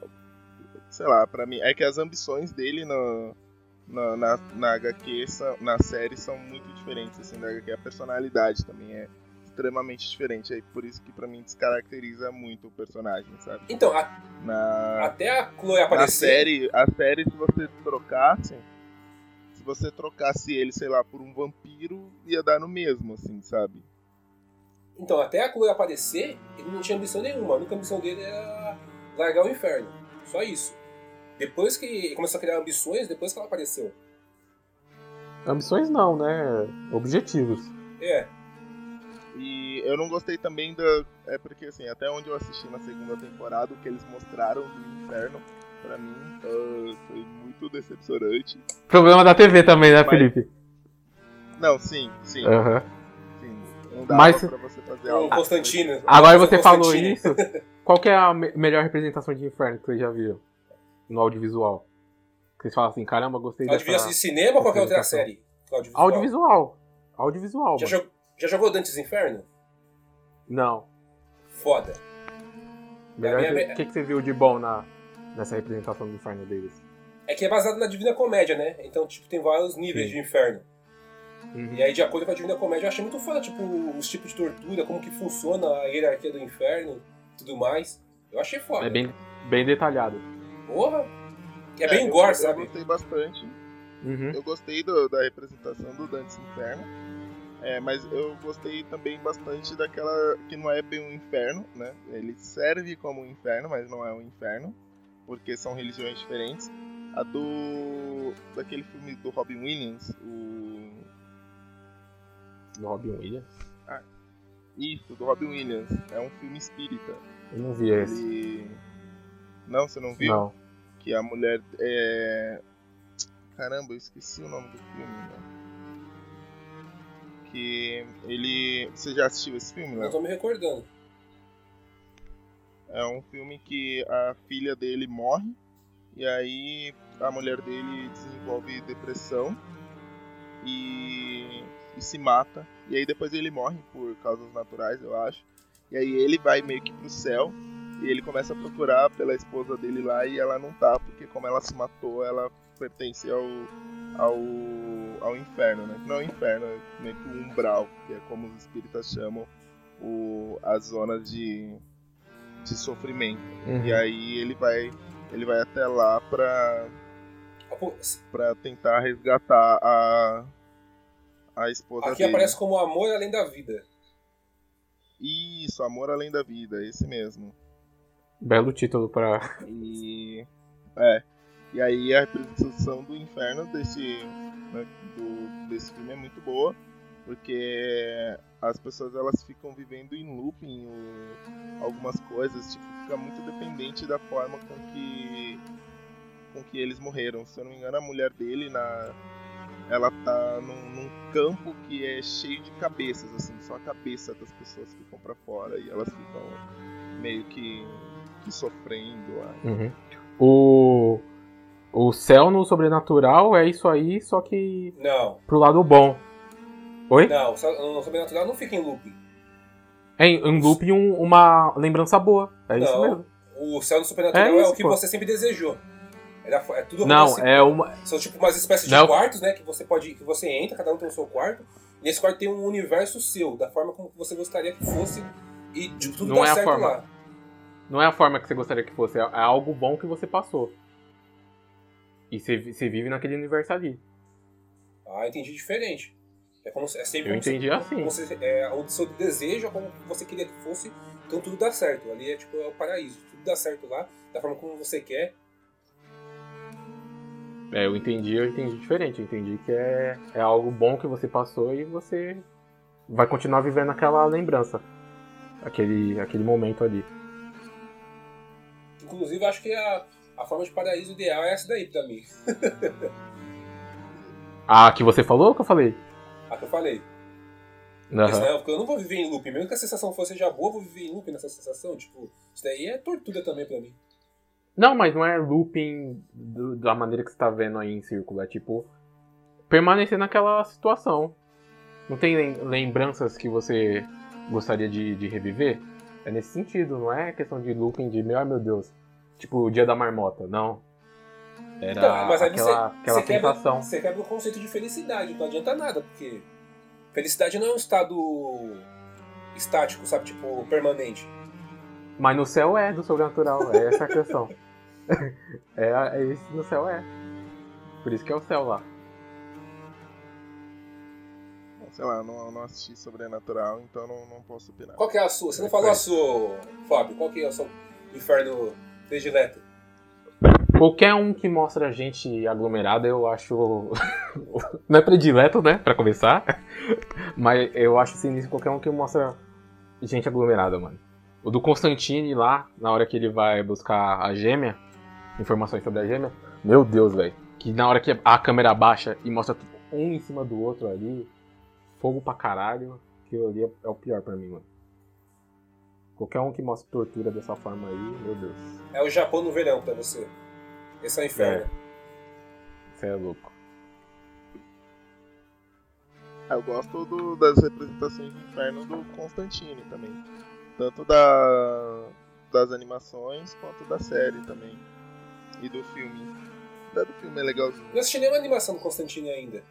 Sei lá, pra mim. É que as ambições dele no, na, na, na HQ, na série, são muito diferentes. Assim, da HQ. A personalidade também é extremamente diferente. Aí por isso que pra mim descaracteriza muito o personagem, sabe? Então, a- Na, até a Chloe aparecer. série, a série, se você trocasse. Se você trocasse ele, sei lá, por um vampiro, ia dar no mesmo, assim, sabe? Então, até a Chloe aparecer, ele não tinha ambição nenhuma. A única ambição dele era largar o inferno. Só isso. Depois que ele começou a criar ambições, depois que ela apareceu. Ambições não, né? Objetivos. É. E eu não gostei também da. É porque, assim, até onde eu assisti na segunda temporada, o que eles mostraram do inferno, pra mim, ah, foi muito decepcionante. Problema da TV também, né, Mas- Felipe? Não, sim, sim. Aham. Não dava Mas- pra você fazer O algo. Constantino. Agora você falou isso. Qual que é a me- melhor representação de inferno que vocês já viram? No audiovisual. Vocês falam assim, caramba, gostei Audiovisual dessa... de cinema ou qualquer outra série? Audiovisual. Audiovisual. Audiovisual, Já, já jogou Dantes Inferno? Não. Foda. Melhor minha- que- O que, que você viu de bom na, nessa representação do inferno deles? É que é baseado na Divina Comédia, né? Então, tipo, tem vários níveis Sim. de inferno. Uhum. E aí, de acordo com a Divina Comédia, eu achei muito foda, tipo, os tipos de tortura, como que funciona a hierarquia do inferno tudo mais. Eu achei foda. É bem, bem detalhado. Porra! É É, bem eu- gore, Eu sabe? gostei bastante. Uhum. Eu gostei do- da representação do Dantes Inferno. É, mas eu gostei também bastante daquela que não é bem um inferno, né? Ele serve como um inferno, mas não é um inferno, porque são religiões diferentes. A do daquele filme do Robin Williams, o Do Robin Williams. isso, do Robin Williams, é um filme espírita. Eu não vi esse. Ele Não, você não viu? Não. Que a mulher é Caramba, eu esqueci o nome do filme, né? Que ele. Você já assistiu esse filme, Eu Léo? tô me recordando. É um filme que a filha dele morre e aí a mulher dele desenvolve depressão e, e se mata. E aí depois ele morre por causas naturais, eu acho. E aí ele vai meio que pro céu e ele começa a procurar pela esposa dele lá e ela não tá, porque como ela se matou, ela pertence ao, ao, ao inferno, né? Não é o inferno, é meio que o umbral, que é como os espíritas chamam o, a zona de, de sofrimento. Uhum. E aí ele vai, ele vai até lá pra, pra tentar resgatar a, a esposa Aqui dele. aparece como amor além da vida. Isso, Amor Além da Vida, esse mesmo. Belo título pra. E. É. E aí a representação do inferno desse, né, do, desse filme é muito boa, porque as pessoas elas ficam vivendo em looping o, algumas coisas, tipo, fica muito dependente da forma com que com que eles morreram. Se eu não me engano, a mulher dele na ela tá num, num campo que é cheio de cabeças, assim, só a cabeça das pessoas ficam pra fora e elas ficam meio que, que sofrendo. Uhum. O. O céu no sobrenatural é isso aí, só que. Não. Pro lado bom. Oi? Não, o so- o sobrenatural não fica em looping. É em em loop um- uma lembrança boa. É isso Não. mesmo. O céu no sobrenatural É é, isso, o que pô. você sempre desejou. Era, é tudo Não, é uma. São tipo umas espécies de Não. quartos, né? Que você pode. que você entra, cada um tem o seu quarto. E esse quarto tem um universo seu, da forma como você gostaria que fosse. E de tudo Não dá é a certo forma. lá. Não é a forma que você gostaria que fosse, é é algo bom que você passou. E você, você vive naquele universo ali. Ah, entendi diferente. É como se- é sempre Eu entendi assim. se- é, o seu desejo é como você queria que fosse, então tudo dá certo. Ali é tipo é o paraíso. Tudo dá certo lá, da forma como você quer. É, eu entendi, eu entendi diferente. Eu entendi que é, é algo bom que você passou e você vai continuar vivendo aquela lembrança. Aquele, aquele momento ali. Inclusive, acho que a, a forma de paraíso ideal é essa daí pra mim. Ah, que você falou ou que eu falei? A que eu falei. Senão- porque eu não vou viver em loop. Mesmo que a sensação fosse já boa, eu vou viver em loop nessa sensação. Tipo, isso daí é tortura também pra mim. Não, mas não é looping do- da maneira que você tá vendo aí em círculo. É tipo permanecer naquela situação. Não tem lem- lembranças que você gostaria de, de reviver? É nesse sentido, não é questão de looping de meu, ai meu Deus. Tipo o dia da marmota, não. Era Então, mas aí aquela, você, aquela você, quebra, sensação. você quebra o conceito de felicidade. Não adianta nada, porque felicidade não é um estado estático, sabe? Tipo, permanente. Mas no céu é do sobrenatural, é essa a questão. é, é isso no céu é. Por isso que é o céu lá. Sei lá, não, não assisti Sobrenatural, então não, não posso opinar. Qual que é a sua? Você não falou a sua, Fábio. Qual que é o seu inferno predileto? Qualquer um que mostra gente aglomerada, eu acho. Não é predileto, né? Pra começar. Mas eu acho sinistro qualquer um que mostra gente aglomerada, mano. O do Constantine lá, na hora que ele vai buscar a gêmea, informações sobre a gêmea. Meu Deus, velho. Que na hora que a câmera baixa e mostra um em cima do outro ali, fogo pra caralho, aquilo ali é, é o pior pra mim, mano. Qualquer um que mostra tortura dessa forma aí, meu Deus. É o Japão no verão pra você. Esse é o inferno. Você é louco. Ah, Eu gosto do- das representações de inferno do Constantine também. Tanto da, das animações quanto da série também. E do filme. Da do filme é legalzinho. Não assisti nenhuma animação do Constantine ainda.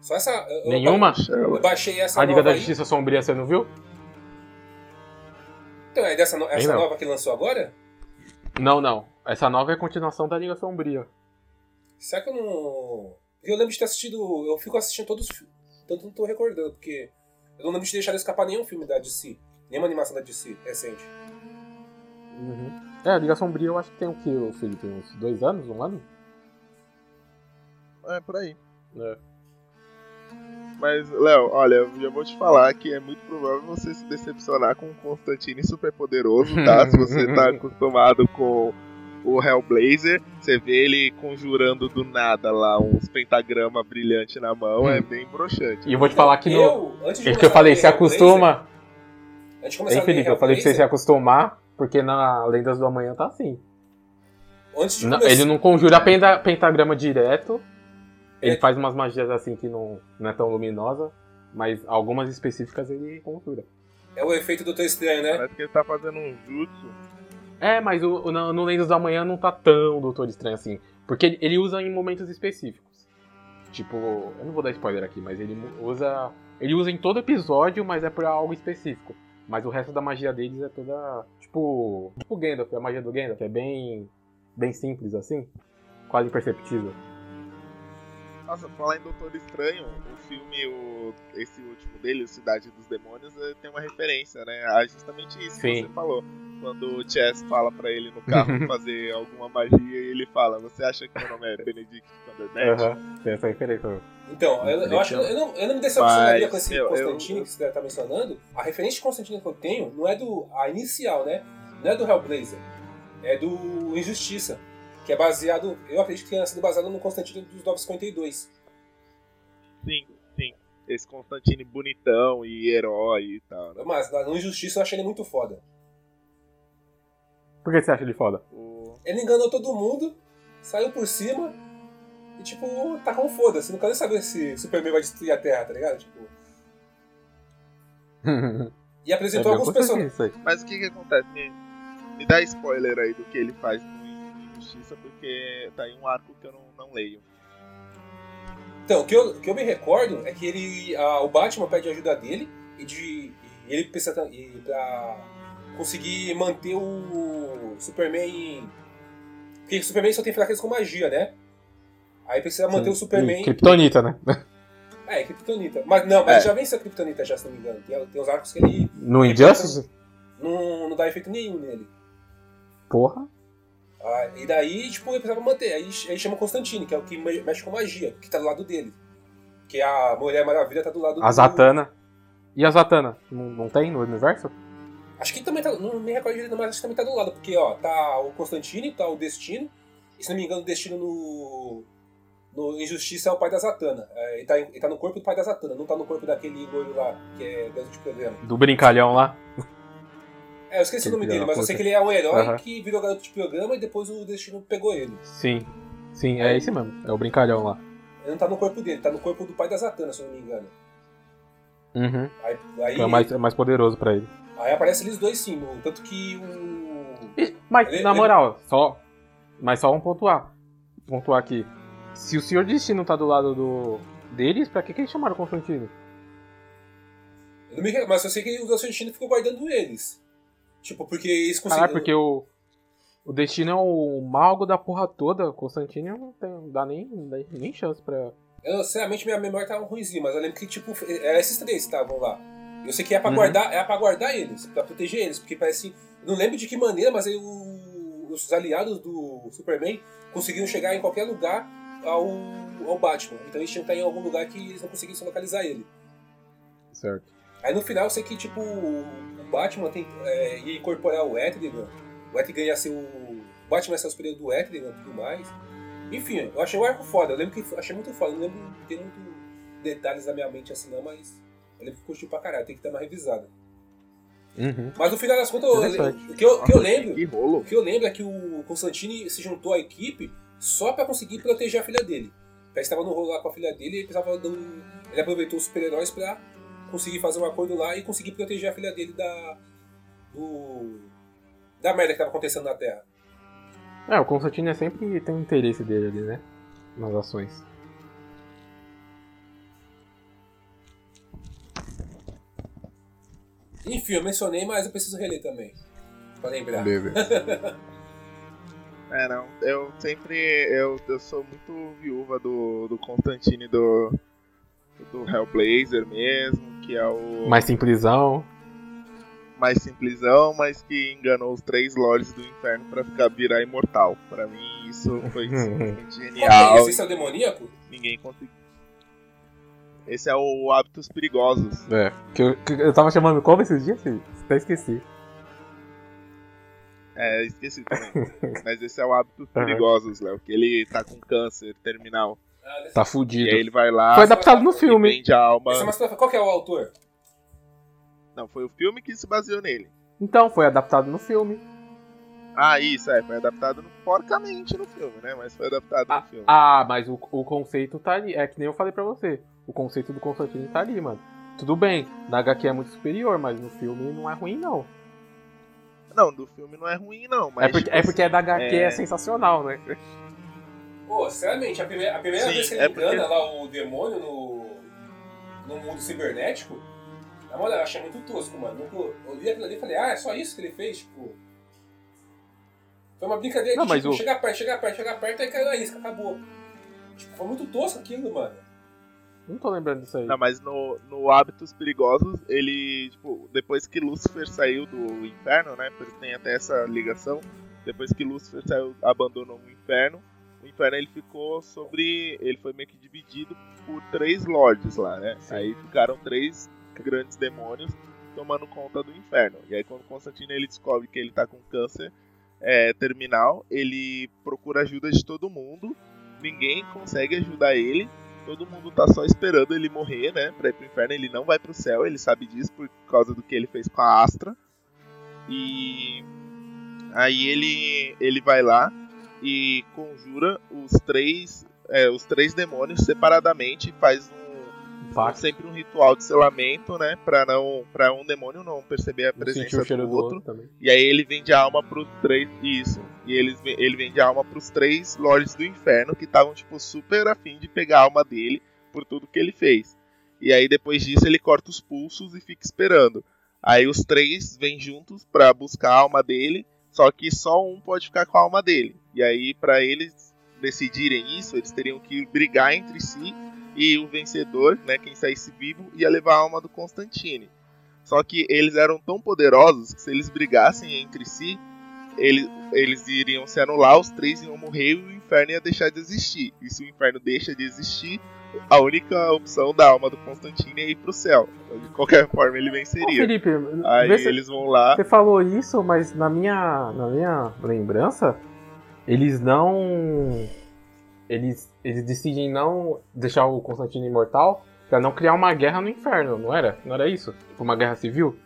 Só essa. eu- Nenhuma? Eu baixei essa A Liga da aí. Justiça Sombria você não viu? Então, é dessa no- essa nova que lançou agora? Não, não. Essa nova é a continuação da Liga Sombria. Será que eu não. Eu lembro de ter assistido. Eu fico assistindo todos os filmes. Tanto não tô recordando, porque. Eu não lembro de deixar escapar nenhum filme da DC. Nenhuma animação da DC recente. Uhum. É, a Liga Sombria eu acho que tem o que, Felipe? Uns dois anos? Um ano? É, por aí. É. Mas, Léo, olha, eu já vou te falar que é muito provável você se decepcionar com um Constantine super poderoso, tá? se você tá acostumado com o Hellblazer, você vê ele conjurando do nada lá uns pentagrama brilhante na mão, é bem broxante. E eu vou te falar que no. Eu, antes de É que eu falei, se acostuma. Antes de começar ler Felipe? Eu falei pra você se acostumar, porque na Lendas do Amanhã tá assim. Antes de Não, começar- ele não conjura penta- pentagrama direto. Ele faz umas magias assim que não, não é tão luminosa. Mas algumas específicas ele conjura. É o efeito do Doutor Estranho, né? Parece que ele tá fazendo um jutsu. É, mas o, o- no, no Lendas da Manhã não tá tão Doutor Estranho assim. Porque ele, ele usa em momentos específicos. Tipo, eu não vou dar spoiler aqui, mas ele usa. Ele usa em todo episódio, mas é pra algo específico. Mas o resto da magia deles é toda. Tipo. Tipo Gandalf, a magia do Gandalf é bem. bem simples assim. Quase imperceptível. Nossa, falar em Doutor Estranho, o filme, o, esse último dele, o Cidade dos Demônios, eh, tem uma referência, né? A justamente isso que Sim. você falou. Quando o Chess fala pra ele no carro fazer alguma magia e ele fala, você acha que meu nome é Benedict Cumberbatch? Aham, tem essa referência. Então, eu, eu acho que eu não, eu não me decepcionaria Mas, com esse meu, Constantine eu- que você tá mencionando. A referência de Constantine que eu tenho não é do. A inicial, né? Não é do Hellblazer. É do Injustiça. Que é baseado. Eu acredito que tenha sido baseado no Constantine dos 952. Sim, sim. Esse Constantine bonitão e herói e tal, né? Mas no Injustiça eu achei ele muito foda. Por que você acha ele foda? O- Ele enganou todo mundo, saiu por cima e, tipo, tá com foda-se. Não quero nem saber se Superman vai destruir a Terra, tá ligado? Tipo. E apresentou É alguns personagens. Mas o que que acontece? Me, me dá spoiler aí do que ele faz no Injustiça, porque tá aí um arco que eu não, não leio. Então, o que eu, o que eu me recordo é que ele, ah, o Batman pede ajuda dele e, de, e ele precisa e pra conseguir manter o Superman. Porque o Superman só tem fraqueza com magia, né? Aí precisa manter o Superman. E Kryptonita, né? É, Kryptonita. Mas não, mas É. já venceu a Kryptonita, já se não me engano. Tem, tem uns arcos que ele No Injustice? não, não dá efeito nenhum nele. Porra. Ah, e daí, tipo, ele precisava manter. Aí, aí chama Constantine, que é o que me- mexe com magia, que tá do lado dele. Que a Mulher Maravilha tá do lado A do. Zatanna. E a Zatanna? Não, não tem no universo? Acho que também tá. Não me recordo direito, mas acho que também tá do lado, porque ó, tá o Constantine, tá o Destino. E se não me engano, o Destino no. No Injustiça é o pai da Zatanna. É, ele, tá, ele tá no corpo do pai da Zatanna, não tá no corpo daquele loiro lá, que é garoto de programa. Do brincalhão lá? É, eu esqueci o nome dele, mas eu sei que ele é um herói que virou garoto de programa e depois o Destino pegou ele. Sim. Sim, é esse mesmo. É o brincalhão lá. Ele não tá no corpo dele, tá no corpo do pai da Zatanna, se eu não me engano. Uhum. Aí, aí, É mais, é mais poderoso pra ele. aí aparece eles dois sim, no- tanto que o. Mas, Ele- na ele- moral, só. Mas só um pontuar. Pontuar aqui. Se o Senhor Destino tá do lado do deles, pra que, que eles chamaram Constantino? Eu não me mas eu sei que o Destino ficou guardando eles. Tipo, porque eles conseguiram. Caralho, porque o. O Destino é o mago da porra toda. O Constantino não, tem, não dá nem, não dá nem chance pra. Eu, sinceramente, minha memória tava ruimzinha, mas eu lembro que, tipo, era esses três que estavam lá. Eu sei que é pra, Uhum. guardar, é pra guardar eles, pra proteger eles, porque parece. Não lembro de que maneira, mas aí o- os aliados do Superman conseguiram chegar em qualquer lugar ao, ao Batman. Então eles tinham que estar em algum lugar que eles não conseguissem localizar ele. Certo. Aí no final eu sei que, tipo, o Batman tem, é, ia incorporar o Etrigan. O Etrigan ia ser o. O Batman ia ser o superior do Etrigan e tudo mais. Enfim, eu achei o arco foda. Eu lembro que achei muito foda. Eu não lembro de ter muito detalhes na minha mente assim, não, mas. Eu lembro que curti pra caralho. Tem que dar uma revisada. Uhum. Mas no final das contas, o que eu, que eu lembro. Que. O que eu lembro é que o Constantine se juntou à equipe só pra conseguir proteger a filha dele. Ele estava no rolo lá com a filha dele e ele precisava um- Ele aproveitou os super-heróis pra conseguir fazer um acordo lá e conseguir proteger a filha dele da. do. da merda que tava acontecendo na Terra. É, o Constantino é sempre tem o interesse dele ali, né? Nas ações. Enfim, eu mencionei, mas eu preciso reler também. Pra lembrar. É, não. Eu sempre. Eu, eu sou muito viúva do, do Constantine do. Do Hellblazer mesmo, que é o Mais simplesão. mais simplesão, mas que enganou os três lords do inferno pra ficar virar imortal. Pra mim isso foi simplesmente genial. esse? É o demoníaco? Ninguém conseguiu. Esse é o Hábitos Perigosos. É. Que eu, que eu tava chamando como esses dias, filho? Até esqueci. É, esqueci também. Mas esse é o Hábitos. Perigosos, Léo. Que ele tá com câncer terminal. Ah, Tá E fudido. aí ele vai lá Foi adaptado no e filme. vende a alma. É Qual que é o autor? Não, foi o filme que se baseou nele. Então, foi adaptado no filme. Ah, isso, é, foi adaptado no- porcamente no filme, né? Mas foi adaptado no filme. Ah, mas o, o conceito tá ali. É que nem eu falei pra você. O conceito do Constantine tá ali, mano. Tudo bem, na HQ é muito superior, mas no filme não é ruim, não. Não, do filme não é ruim, não, mas. é, porque, tipo é porque é da HQ, é... é- sensacional, né? Pô, sinceramente, a primeira, a primeira Sim, vez que ele é porque- engana lá o demônio no, no mundo cibernético, na moral, eu achei muito tosco, mano. Eu olhei aquilo ali e falei, ah, é só isso que ele fez? Tipo. Foi uma brincadeira Não, de mas tipo, o- chegar perto, chegar perto, chegar perto, aí caiu na isca, acabou. Tipo, foi muito tosco aquilo, mano. Não tô lembrando disso aí. Não, mas no, no Hábitos Perigosos, ele, tipo, depois que Lúcifer saiu do inferno, né? Porque tem até essa ligação. Depois que Lúcifer saiu, abandonou o inferno, o inferno ele ficou sobre. Ele foi meio que dividido por três lords lá, né? Aí ficaram três grandes demônios tomando conta do inferno. E aí quando Constantino ele descobre que ele tá com câncer é, terminal, ele procura ajuda de todo mundo. Ninguém consegue ajudar ele. Todo mundo tá só esperando ele morrer, né? Pra ir pro inferno. Ele não vai pro céu, ele sabe disso por causa do que ele fez com a Astra. E aí ele, ele vai lá e conjura os três, é, os três demônios separadamente, faz um Pacto. sempre um ritual de selamento, né, para não para um demônio não perceber a presença do do outro. outro também. E aí ele vende a alma pros três. Isso. E eles, ele vende a alma pros três lords do inferno que estavam, tipo, super afim de pegar a alma dele por tudo que ele fez. E aí depois disso ele corta os pulsos e fica esperando. Aí os três vêm juntos pra buscar a alma dele. Só que só um pode ficar com a alma dele. E aí, pra eles decidirem isso, eles teriam que brigar entre si. E o vencedor, né, quem saísse vivo, ia levar a alma do Constantine. Só que eles eram tão poderosos que se eles brigassem entre si, eles, eles iriam se anular, os três iam morrer e o inferno ia deixar de existir. E se o inferno deixa de existir, a única opção da alma do Constantine é ir pro céu. De qualquer forma, ele Ô, venceria. Felipe, Aí eles vão lá. Você falou isso, mas na minha, na minha lembrança, eles não. Eles, eles decidem não deixar o Constantino imortal pra não criar uma guerra no inferno, não era? Não era isso? Tipo, uma guerra civil?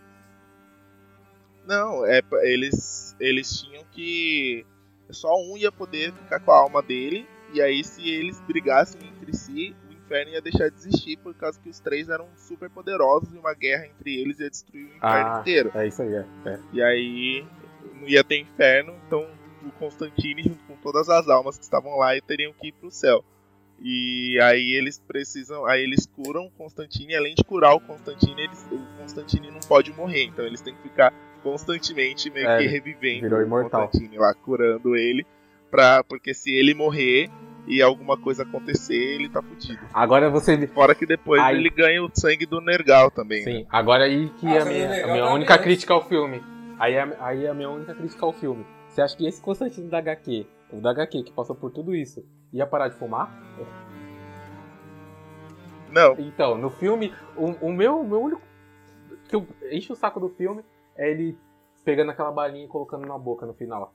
Não, é eles eles tinham que só um ia poder ficar com a alma dele e aí se eles brigassem entre si, o inferno ia deixar de existir por causa que os três eram super poderosos e uma guerra entre eles ia destruir o inferno Ah, inteiro. é isso aí, é. é. E aí não ia ter inferno, então o Constantine junto com todas as almas que estavam lá teriam que ir pro céu. E aí eles precisam, aí eles curam o Constantine, e além de curar o Constantine, eles, o Constantine não pode morrer, então eles têm que ficar constantemente meio É, que revivendo virou o imortal. Constantine lá, curando ele, pra, porque se ele morrer e alguma coisa acontecer, ele tá fudido. Agora você. Fora que depois Aí- ele ganha o sangue do Nergal também. né? Sim, agora aí que Ah, é a minha, a minha única né? crítica ao filme. Aí é, aí é a minha única crítica ao filme. Você acha que esse Constantino da HQ, o da HQ que passou por tudo isso, ia parar de fumar? Não, Então, no filme, o, o meu, o meu único. que eu enche o saco do filme é ele pegando aquela balinha e colocando na boca no final.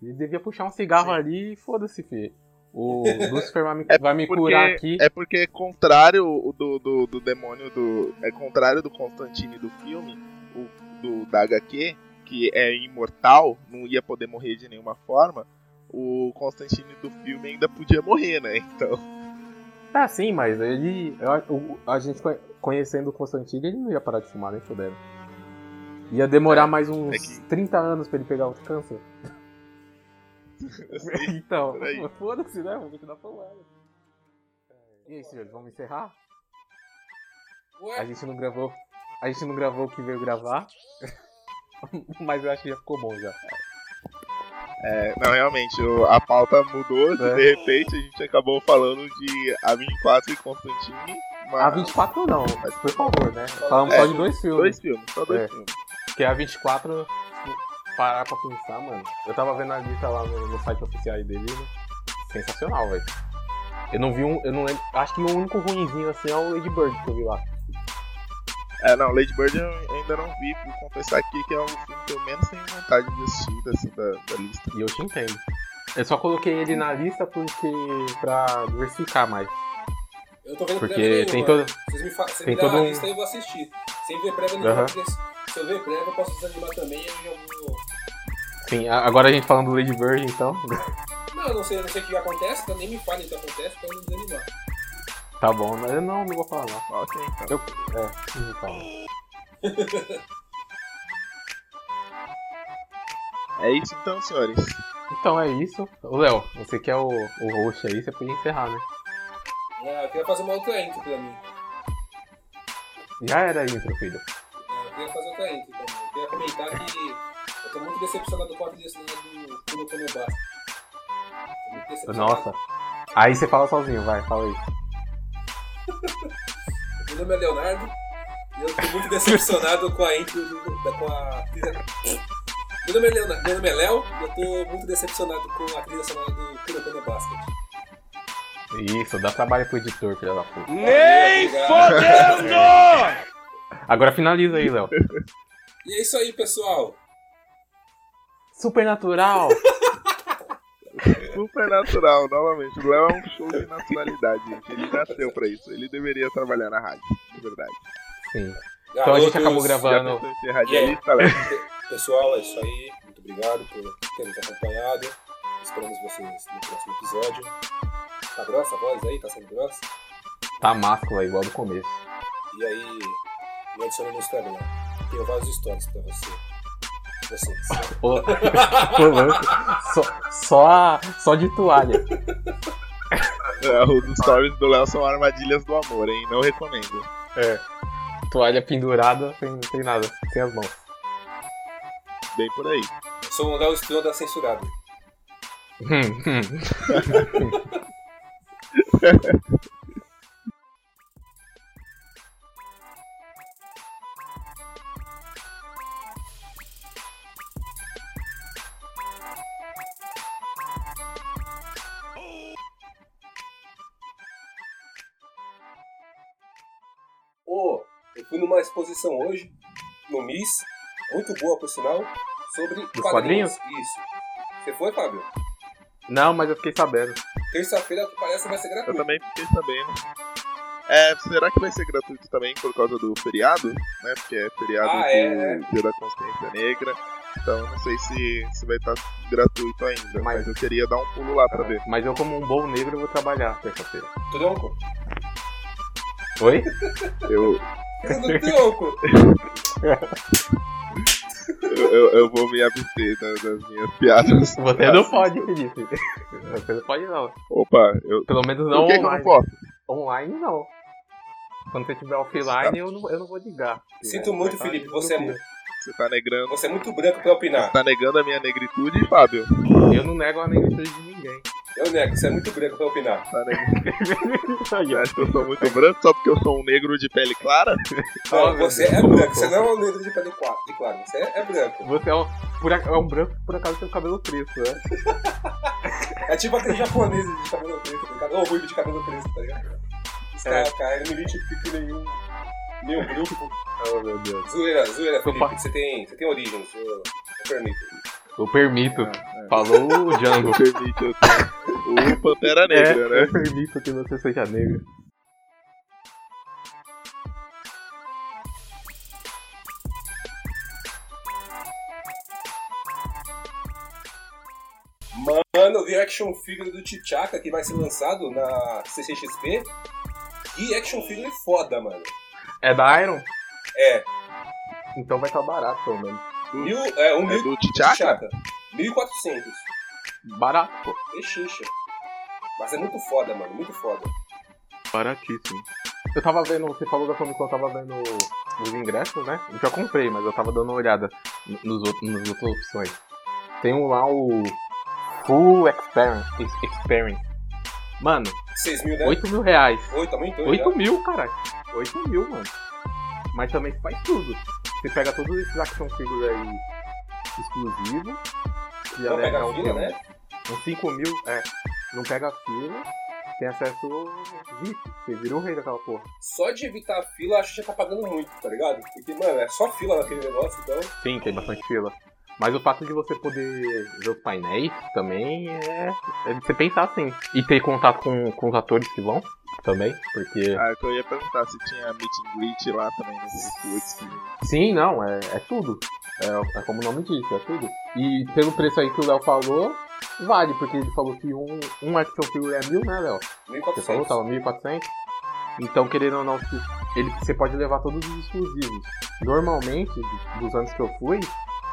Ele devia puxar um cigarro Sim. ali e foda-se, fi. O Lucifer vai me, É vai me porque, curar aqui. É porque é contrário do, do, do demônio do. É contrário do Constantine do filme, o, do, da HQ, que é imortal, não ia poder morrer de nenhuma forma. O Constantine do filme ainda podia morrer, né? Então. Ah, sim, mas ele. o- a gente conhe- conhecendo o Constantino, ele não ia parar de fumar, nem fudendo. Ia demorar mais uns é que- 30 anos pra ele pegar o câncer. assim, então, foda-se, né? Vamos continuar falando. E aí, senhores, vamos encerrar? A Ué, gente não gravou. A gente não gravou o que veio gravar. Mas eu acho que já ficou bom já. é, não, realmente, o- a pauta mudou. É. De repente a gente acabou falando de A24 e Constantine. Mas A 24 não, mas por favor, né? Falamos É, só de dois filmes. Dois filmes, só dois É. filmes. Porque a 24, se parar pra pensar, mano. Eu tava vendo a lista lá no, no site oficial dele. né? Sensacional, velho. Eu não vi um. Eu não lembro. Acho que o único ruimzinho assim é o Lady Bird que eu vi lá. É, não, Lady Bird eu ainda não vi, vou confessar aqui que é o filme que eu menos tenho vontade de assistir assim, da, da lista. E eu te entendo. Eu só coloquei ele na lista porque. pra diversificar mais. eu tô vendo Porque prévia nenhuma. tem todo- Vocês me, fa- você tem me todo a um- lista e eu vou assistir. Sem ver prévia nenhuma, Aham. porque se se eu ver prévia eu posso desanimar também e eu vou... Sim, agora a gente falando do Lady Bird, então. Não, eu não sei, eu não sei o que acontece, então nem me falem o que acontece pra eu não desanimar. Tá bom, mas eu não, não vou falar não. Ok, então. Eu, é, fala. É isso então, senhores. Então é isso. Ô Léo, você que é o, o host aí, você podia encerrar, né? Ah, eu queria fazer uma outra intro pra mim. Já era a intro, filho. Ah, Eu queria fazer outra intro também. Eu queria comentar que eu tô muito decepcionado com a trilha sonora do Kuno Kono Basta. Tô muito decepcionado. Nossa. Aí você fala sozinho, vai, fala aí. Meu nome é Leonardo e eu tô muito decepcionado com a intro com a trilha... Meu nome é Leonardo, meu nome é Léo e eu tô muito decepcionado com a trilha sonora do Kono Basket. Isso, dá trabalho pro editor, filho da puta. Nem fodendo! Agora finaliza aí, Léo. E é isso aí, pessoal. Supernatural! Supernatural, novamente. O Léo é um show de naturalidade, gente. Ele nasceu pra isso. Ele deveria trabalhar na rádio, de verdade. Sim. Então a gente acabou gravando. Radialista, Léo? Pessoal, é isso aí. Muito obrigado por ter nos acompanhado. Esperamos vocês no próximo episódio. Tá grossa a voz aí? Tá sendo grossa? Tá máscula, igual do começo. E aí, me adiciona no Instagram. Tenho vários stories pra você. Vocês. Louco. só, só, só de toalha. É, os stories do Léo são armadilhas do amor, hein? Não recomendo. É. Toalha pendurada, sem, sem nada, sem as mãos. Bem por aí. Eu sou o Léo Stronda censurado. Hum, hum. Eu fui numa exposição hoje, no MIS, muito boa por sinal, sobre quadrinhos? Isso. Você foi, Fábio? Não, mas eu fiquei sabendo. Terça-feira, que parece, vai ser Eu gratuito. também fiquei sabendo. É, será que vai ser gratuito também por causa do feriado? Né? Porque é feriado Ah, do é, é. Dia da Consciência Negra. Então eu não sei se, se vai estar gratuito ainda. Mas... eu queria dar um pulo lá pra ver. Mas eu, como um bom negro, eu vou trabalhar terça-feira. Tronco. Oi? Eu, eu, eu, eu vou me abster das, das minhas piadas. Você não pode, Felipe. Você não pode, não. Opa, eu. Pelo menos não Por que, que eu online. não posso? Online, não. Quando você tiver offline, eu não, eu não vou ligar. Sinto muito, Felipe, você é muito. Você tá negando. Você é muito branco pra opinar. Você tá negando a minha negritude, Fábio? Eu não nego a negritude de ninguém. Eu nego, você é muito branco pra opinar. Acha que eu sou muito branco só porque eu sou um negro de pele clara? Não, você é branco, você não é um negro de pele clara, de claro, você é, é branco. Você é um, por, é um branco que por acaso tem o cabelo preto, né? É tipo aquele japonês de cabelo preto, tá? Ou ruivo de cabelo preto, tá ligado? Os É. caras, cara, não me identifica nenhum, nenhum grupo. Oh, meu Deus. Zoeira, zoeira, Felipe, você tem, você tem origens, eu, eu permito. Eu permito. É, Falou o Django. Eu ter o Pantera Negra, é, né? Eu permito que você seja negro. Mano, eu vi action figure do T'Chaka que vai ser lançado na CCXP. E action figure foda, mano. É da Iron? É, Então vai estar barato, pelo menos. Mil, é, um É mil do T'Chaka? 1.400. Barato, pô. Pechincha. Mas é muito foda, mano, muito foda. Baratíssimo. Eu tava vendo, você falou da Comic Con, eu tava vendo os ingressos, né? Eu já comprei, mas eu tava dando uma olhada nos outros, nas outras opções. Tem um lá, o Full Experience. Experience. Mano, 6 mil, né? 8 mil reais. Oito, aumentou 8 já. mil, caralho. 8 mil, mano. Mas também faz tudo. Você pega todos esses action figures aí exclusivos. que Não pega dar um fila, né? Uns 5 mil, é. Não pega fila. Tem acesso VIP. Você vira o rei daquela porra. Só de evitar a fila, acho que já tá pagando muito, tá ligado? Porque, mano, é só fila naquele negócio, então. Sim, tem bastante fila. Mas o fato de você poder ver os painéis também é, é de você pensar assim. E ter contato com, com os atores que vão também, porque. Ah, eu ia perguntar se tinha meet and greet lá também no Full Experience. Sim, não, é, é tudo. É, é como o nome diz, é tudo. E pelo preço aí que o Léo falou, vale, porque ele falou que um, um action figure é mil, né, Léo? Você falou, 1.400. tava 1.400? Então, querendo ou não, se- ele, você pode levar todos os exclusivos. Normalmente, dos anos que eu fui,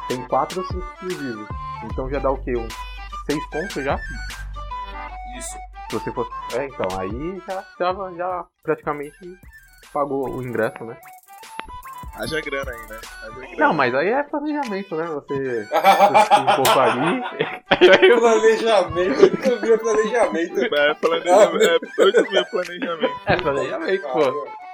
tem 4 ou 5 exclusivos. Então já dá o quê? Uns 6 pontos já? Isso. Se você for. É, então, aí já, já, já praticamente pagou o ingresso, né? Haja grana aí, né? Grana. Não, mas aí é planejamento, né? Você um pouco ali. Planejamento, eu vi planejamento. É, planejamento, é 8 mil planejamento. É planejamento, pô.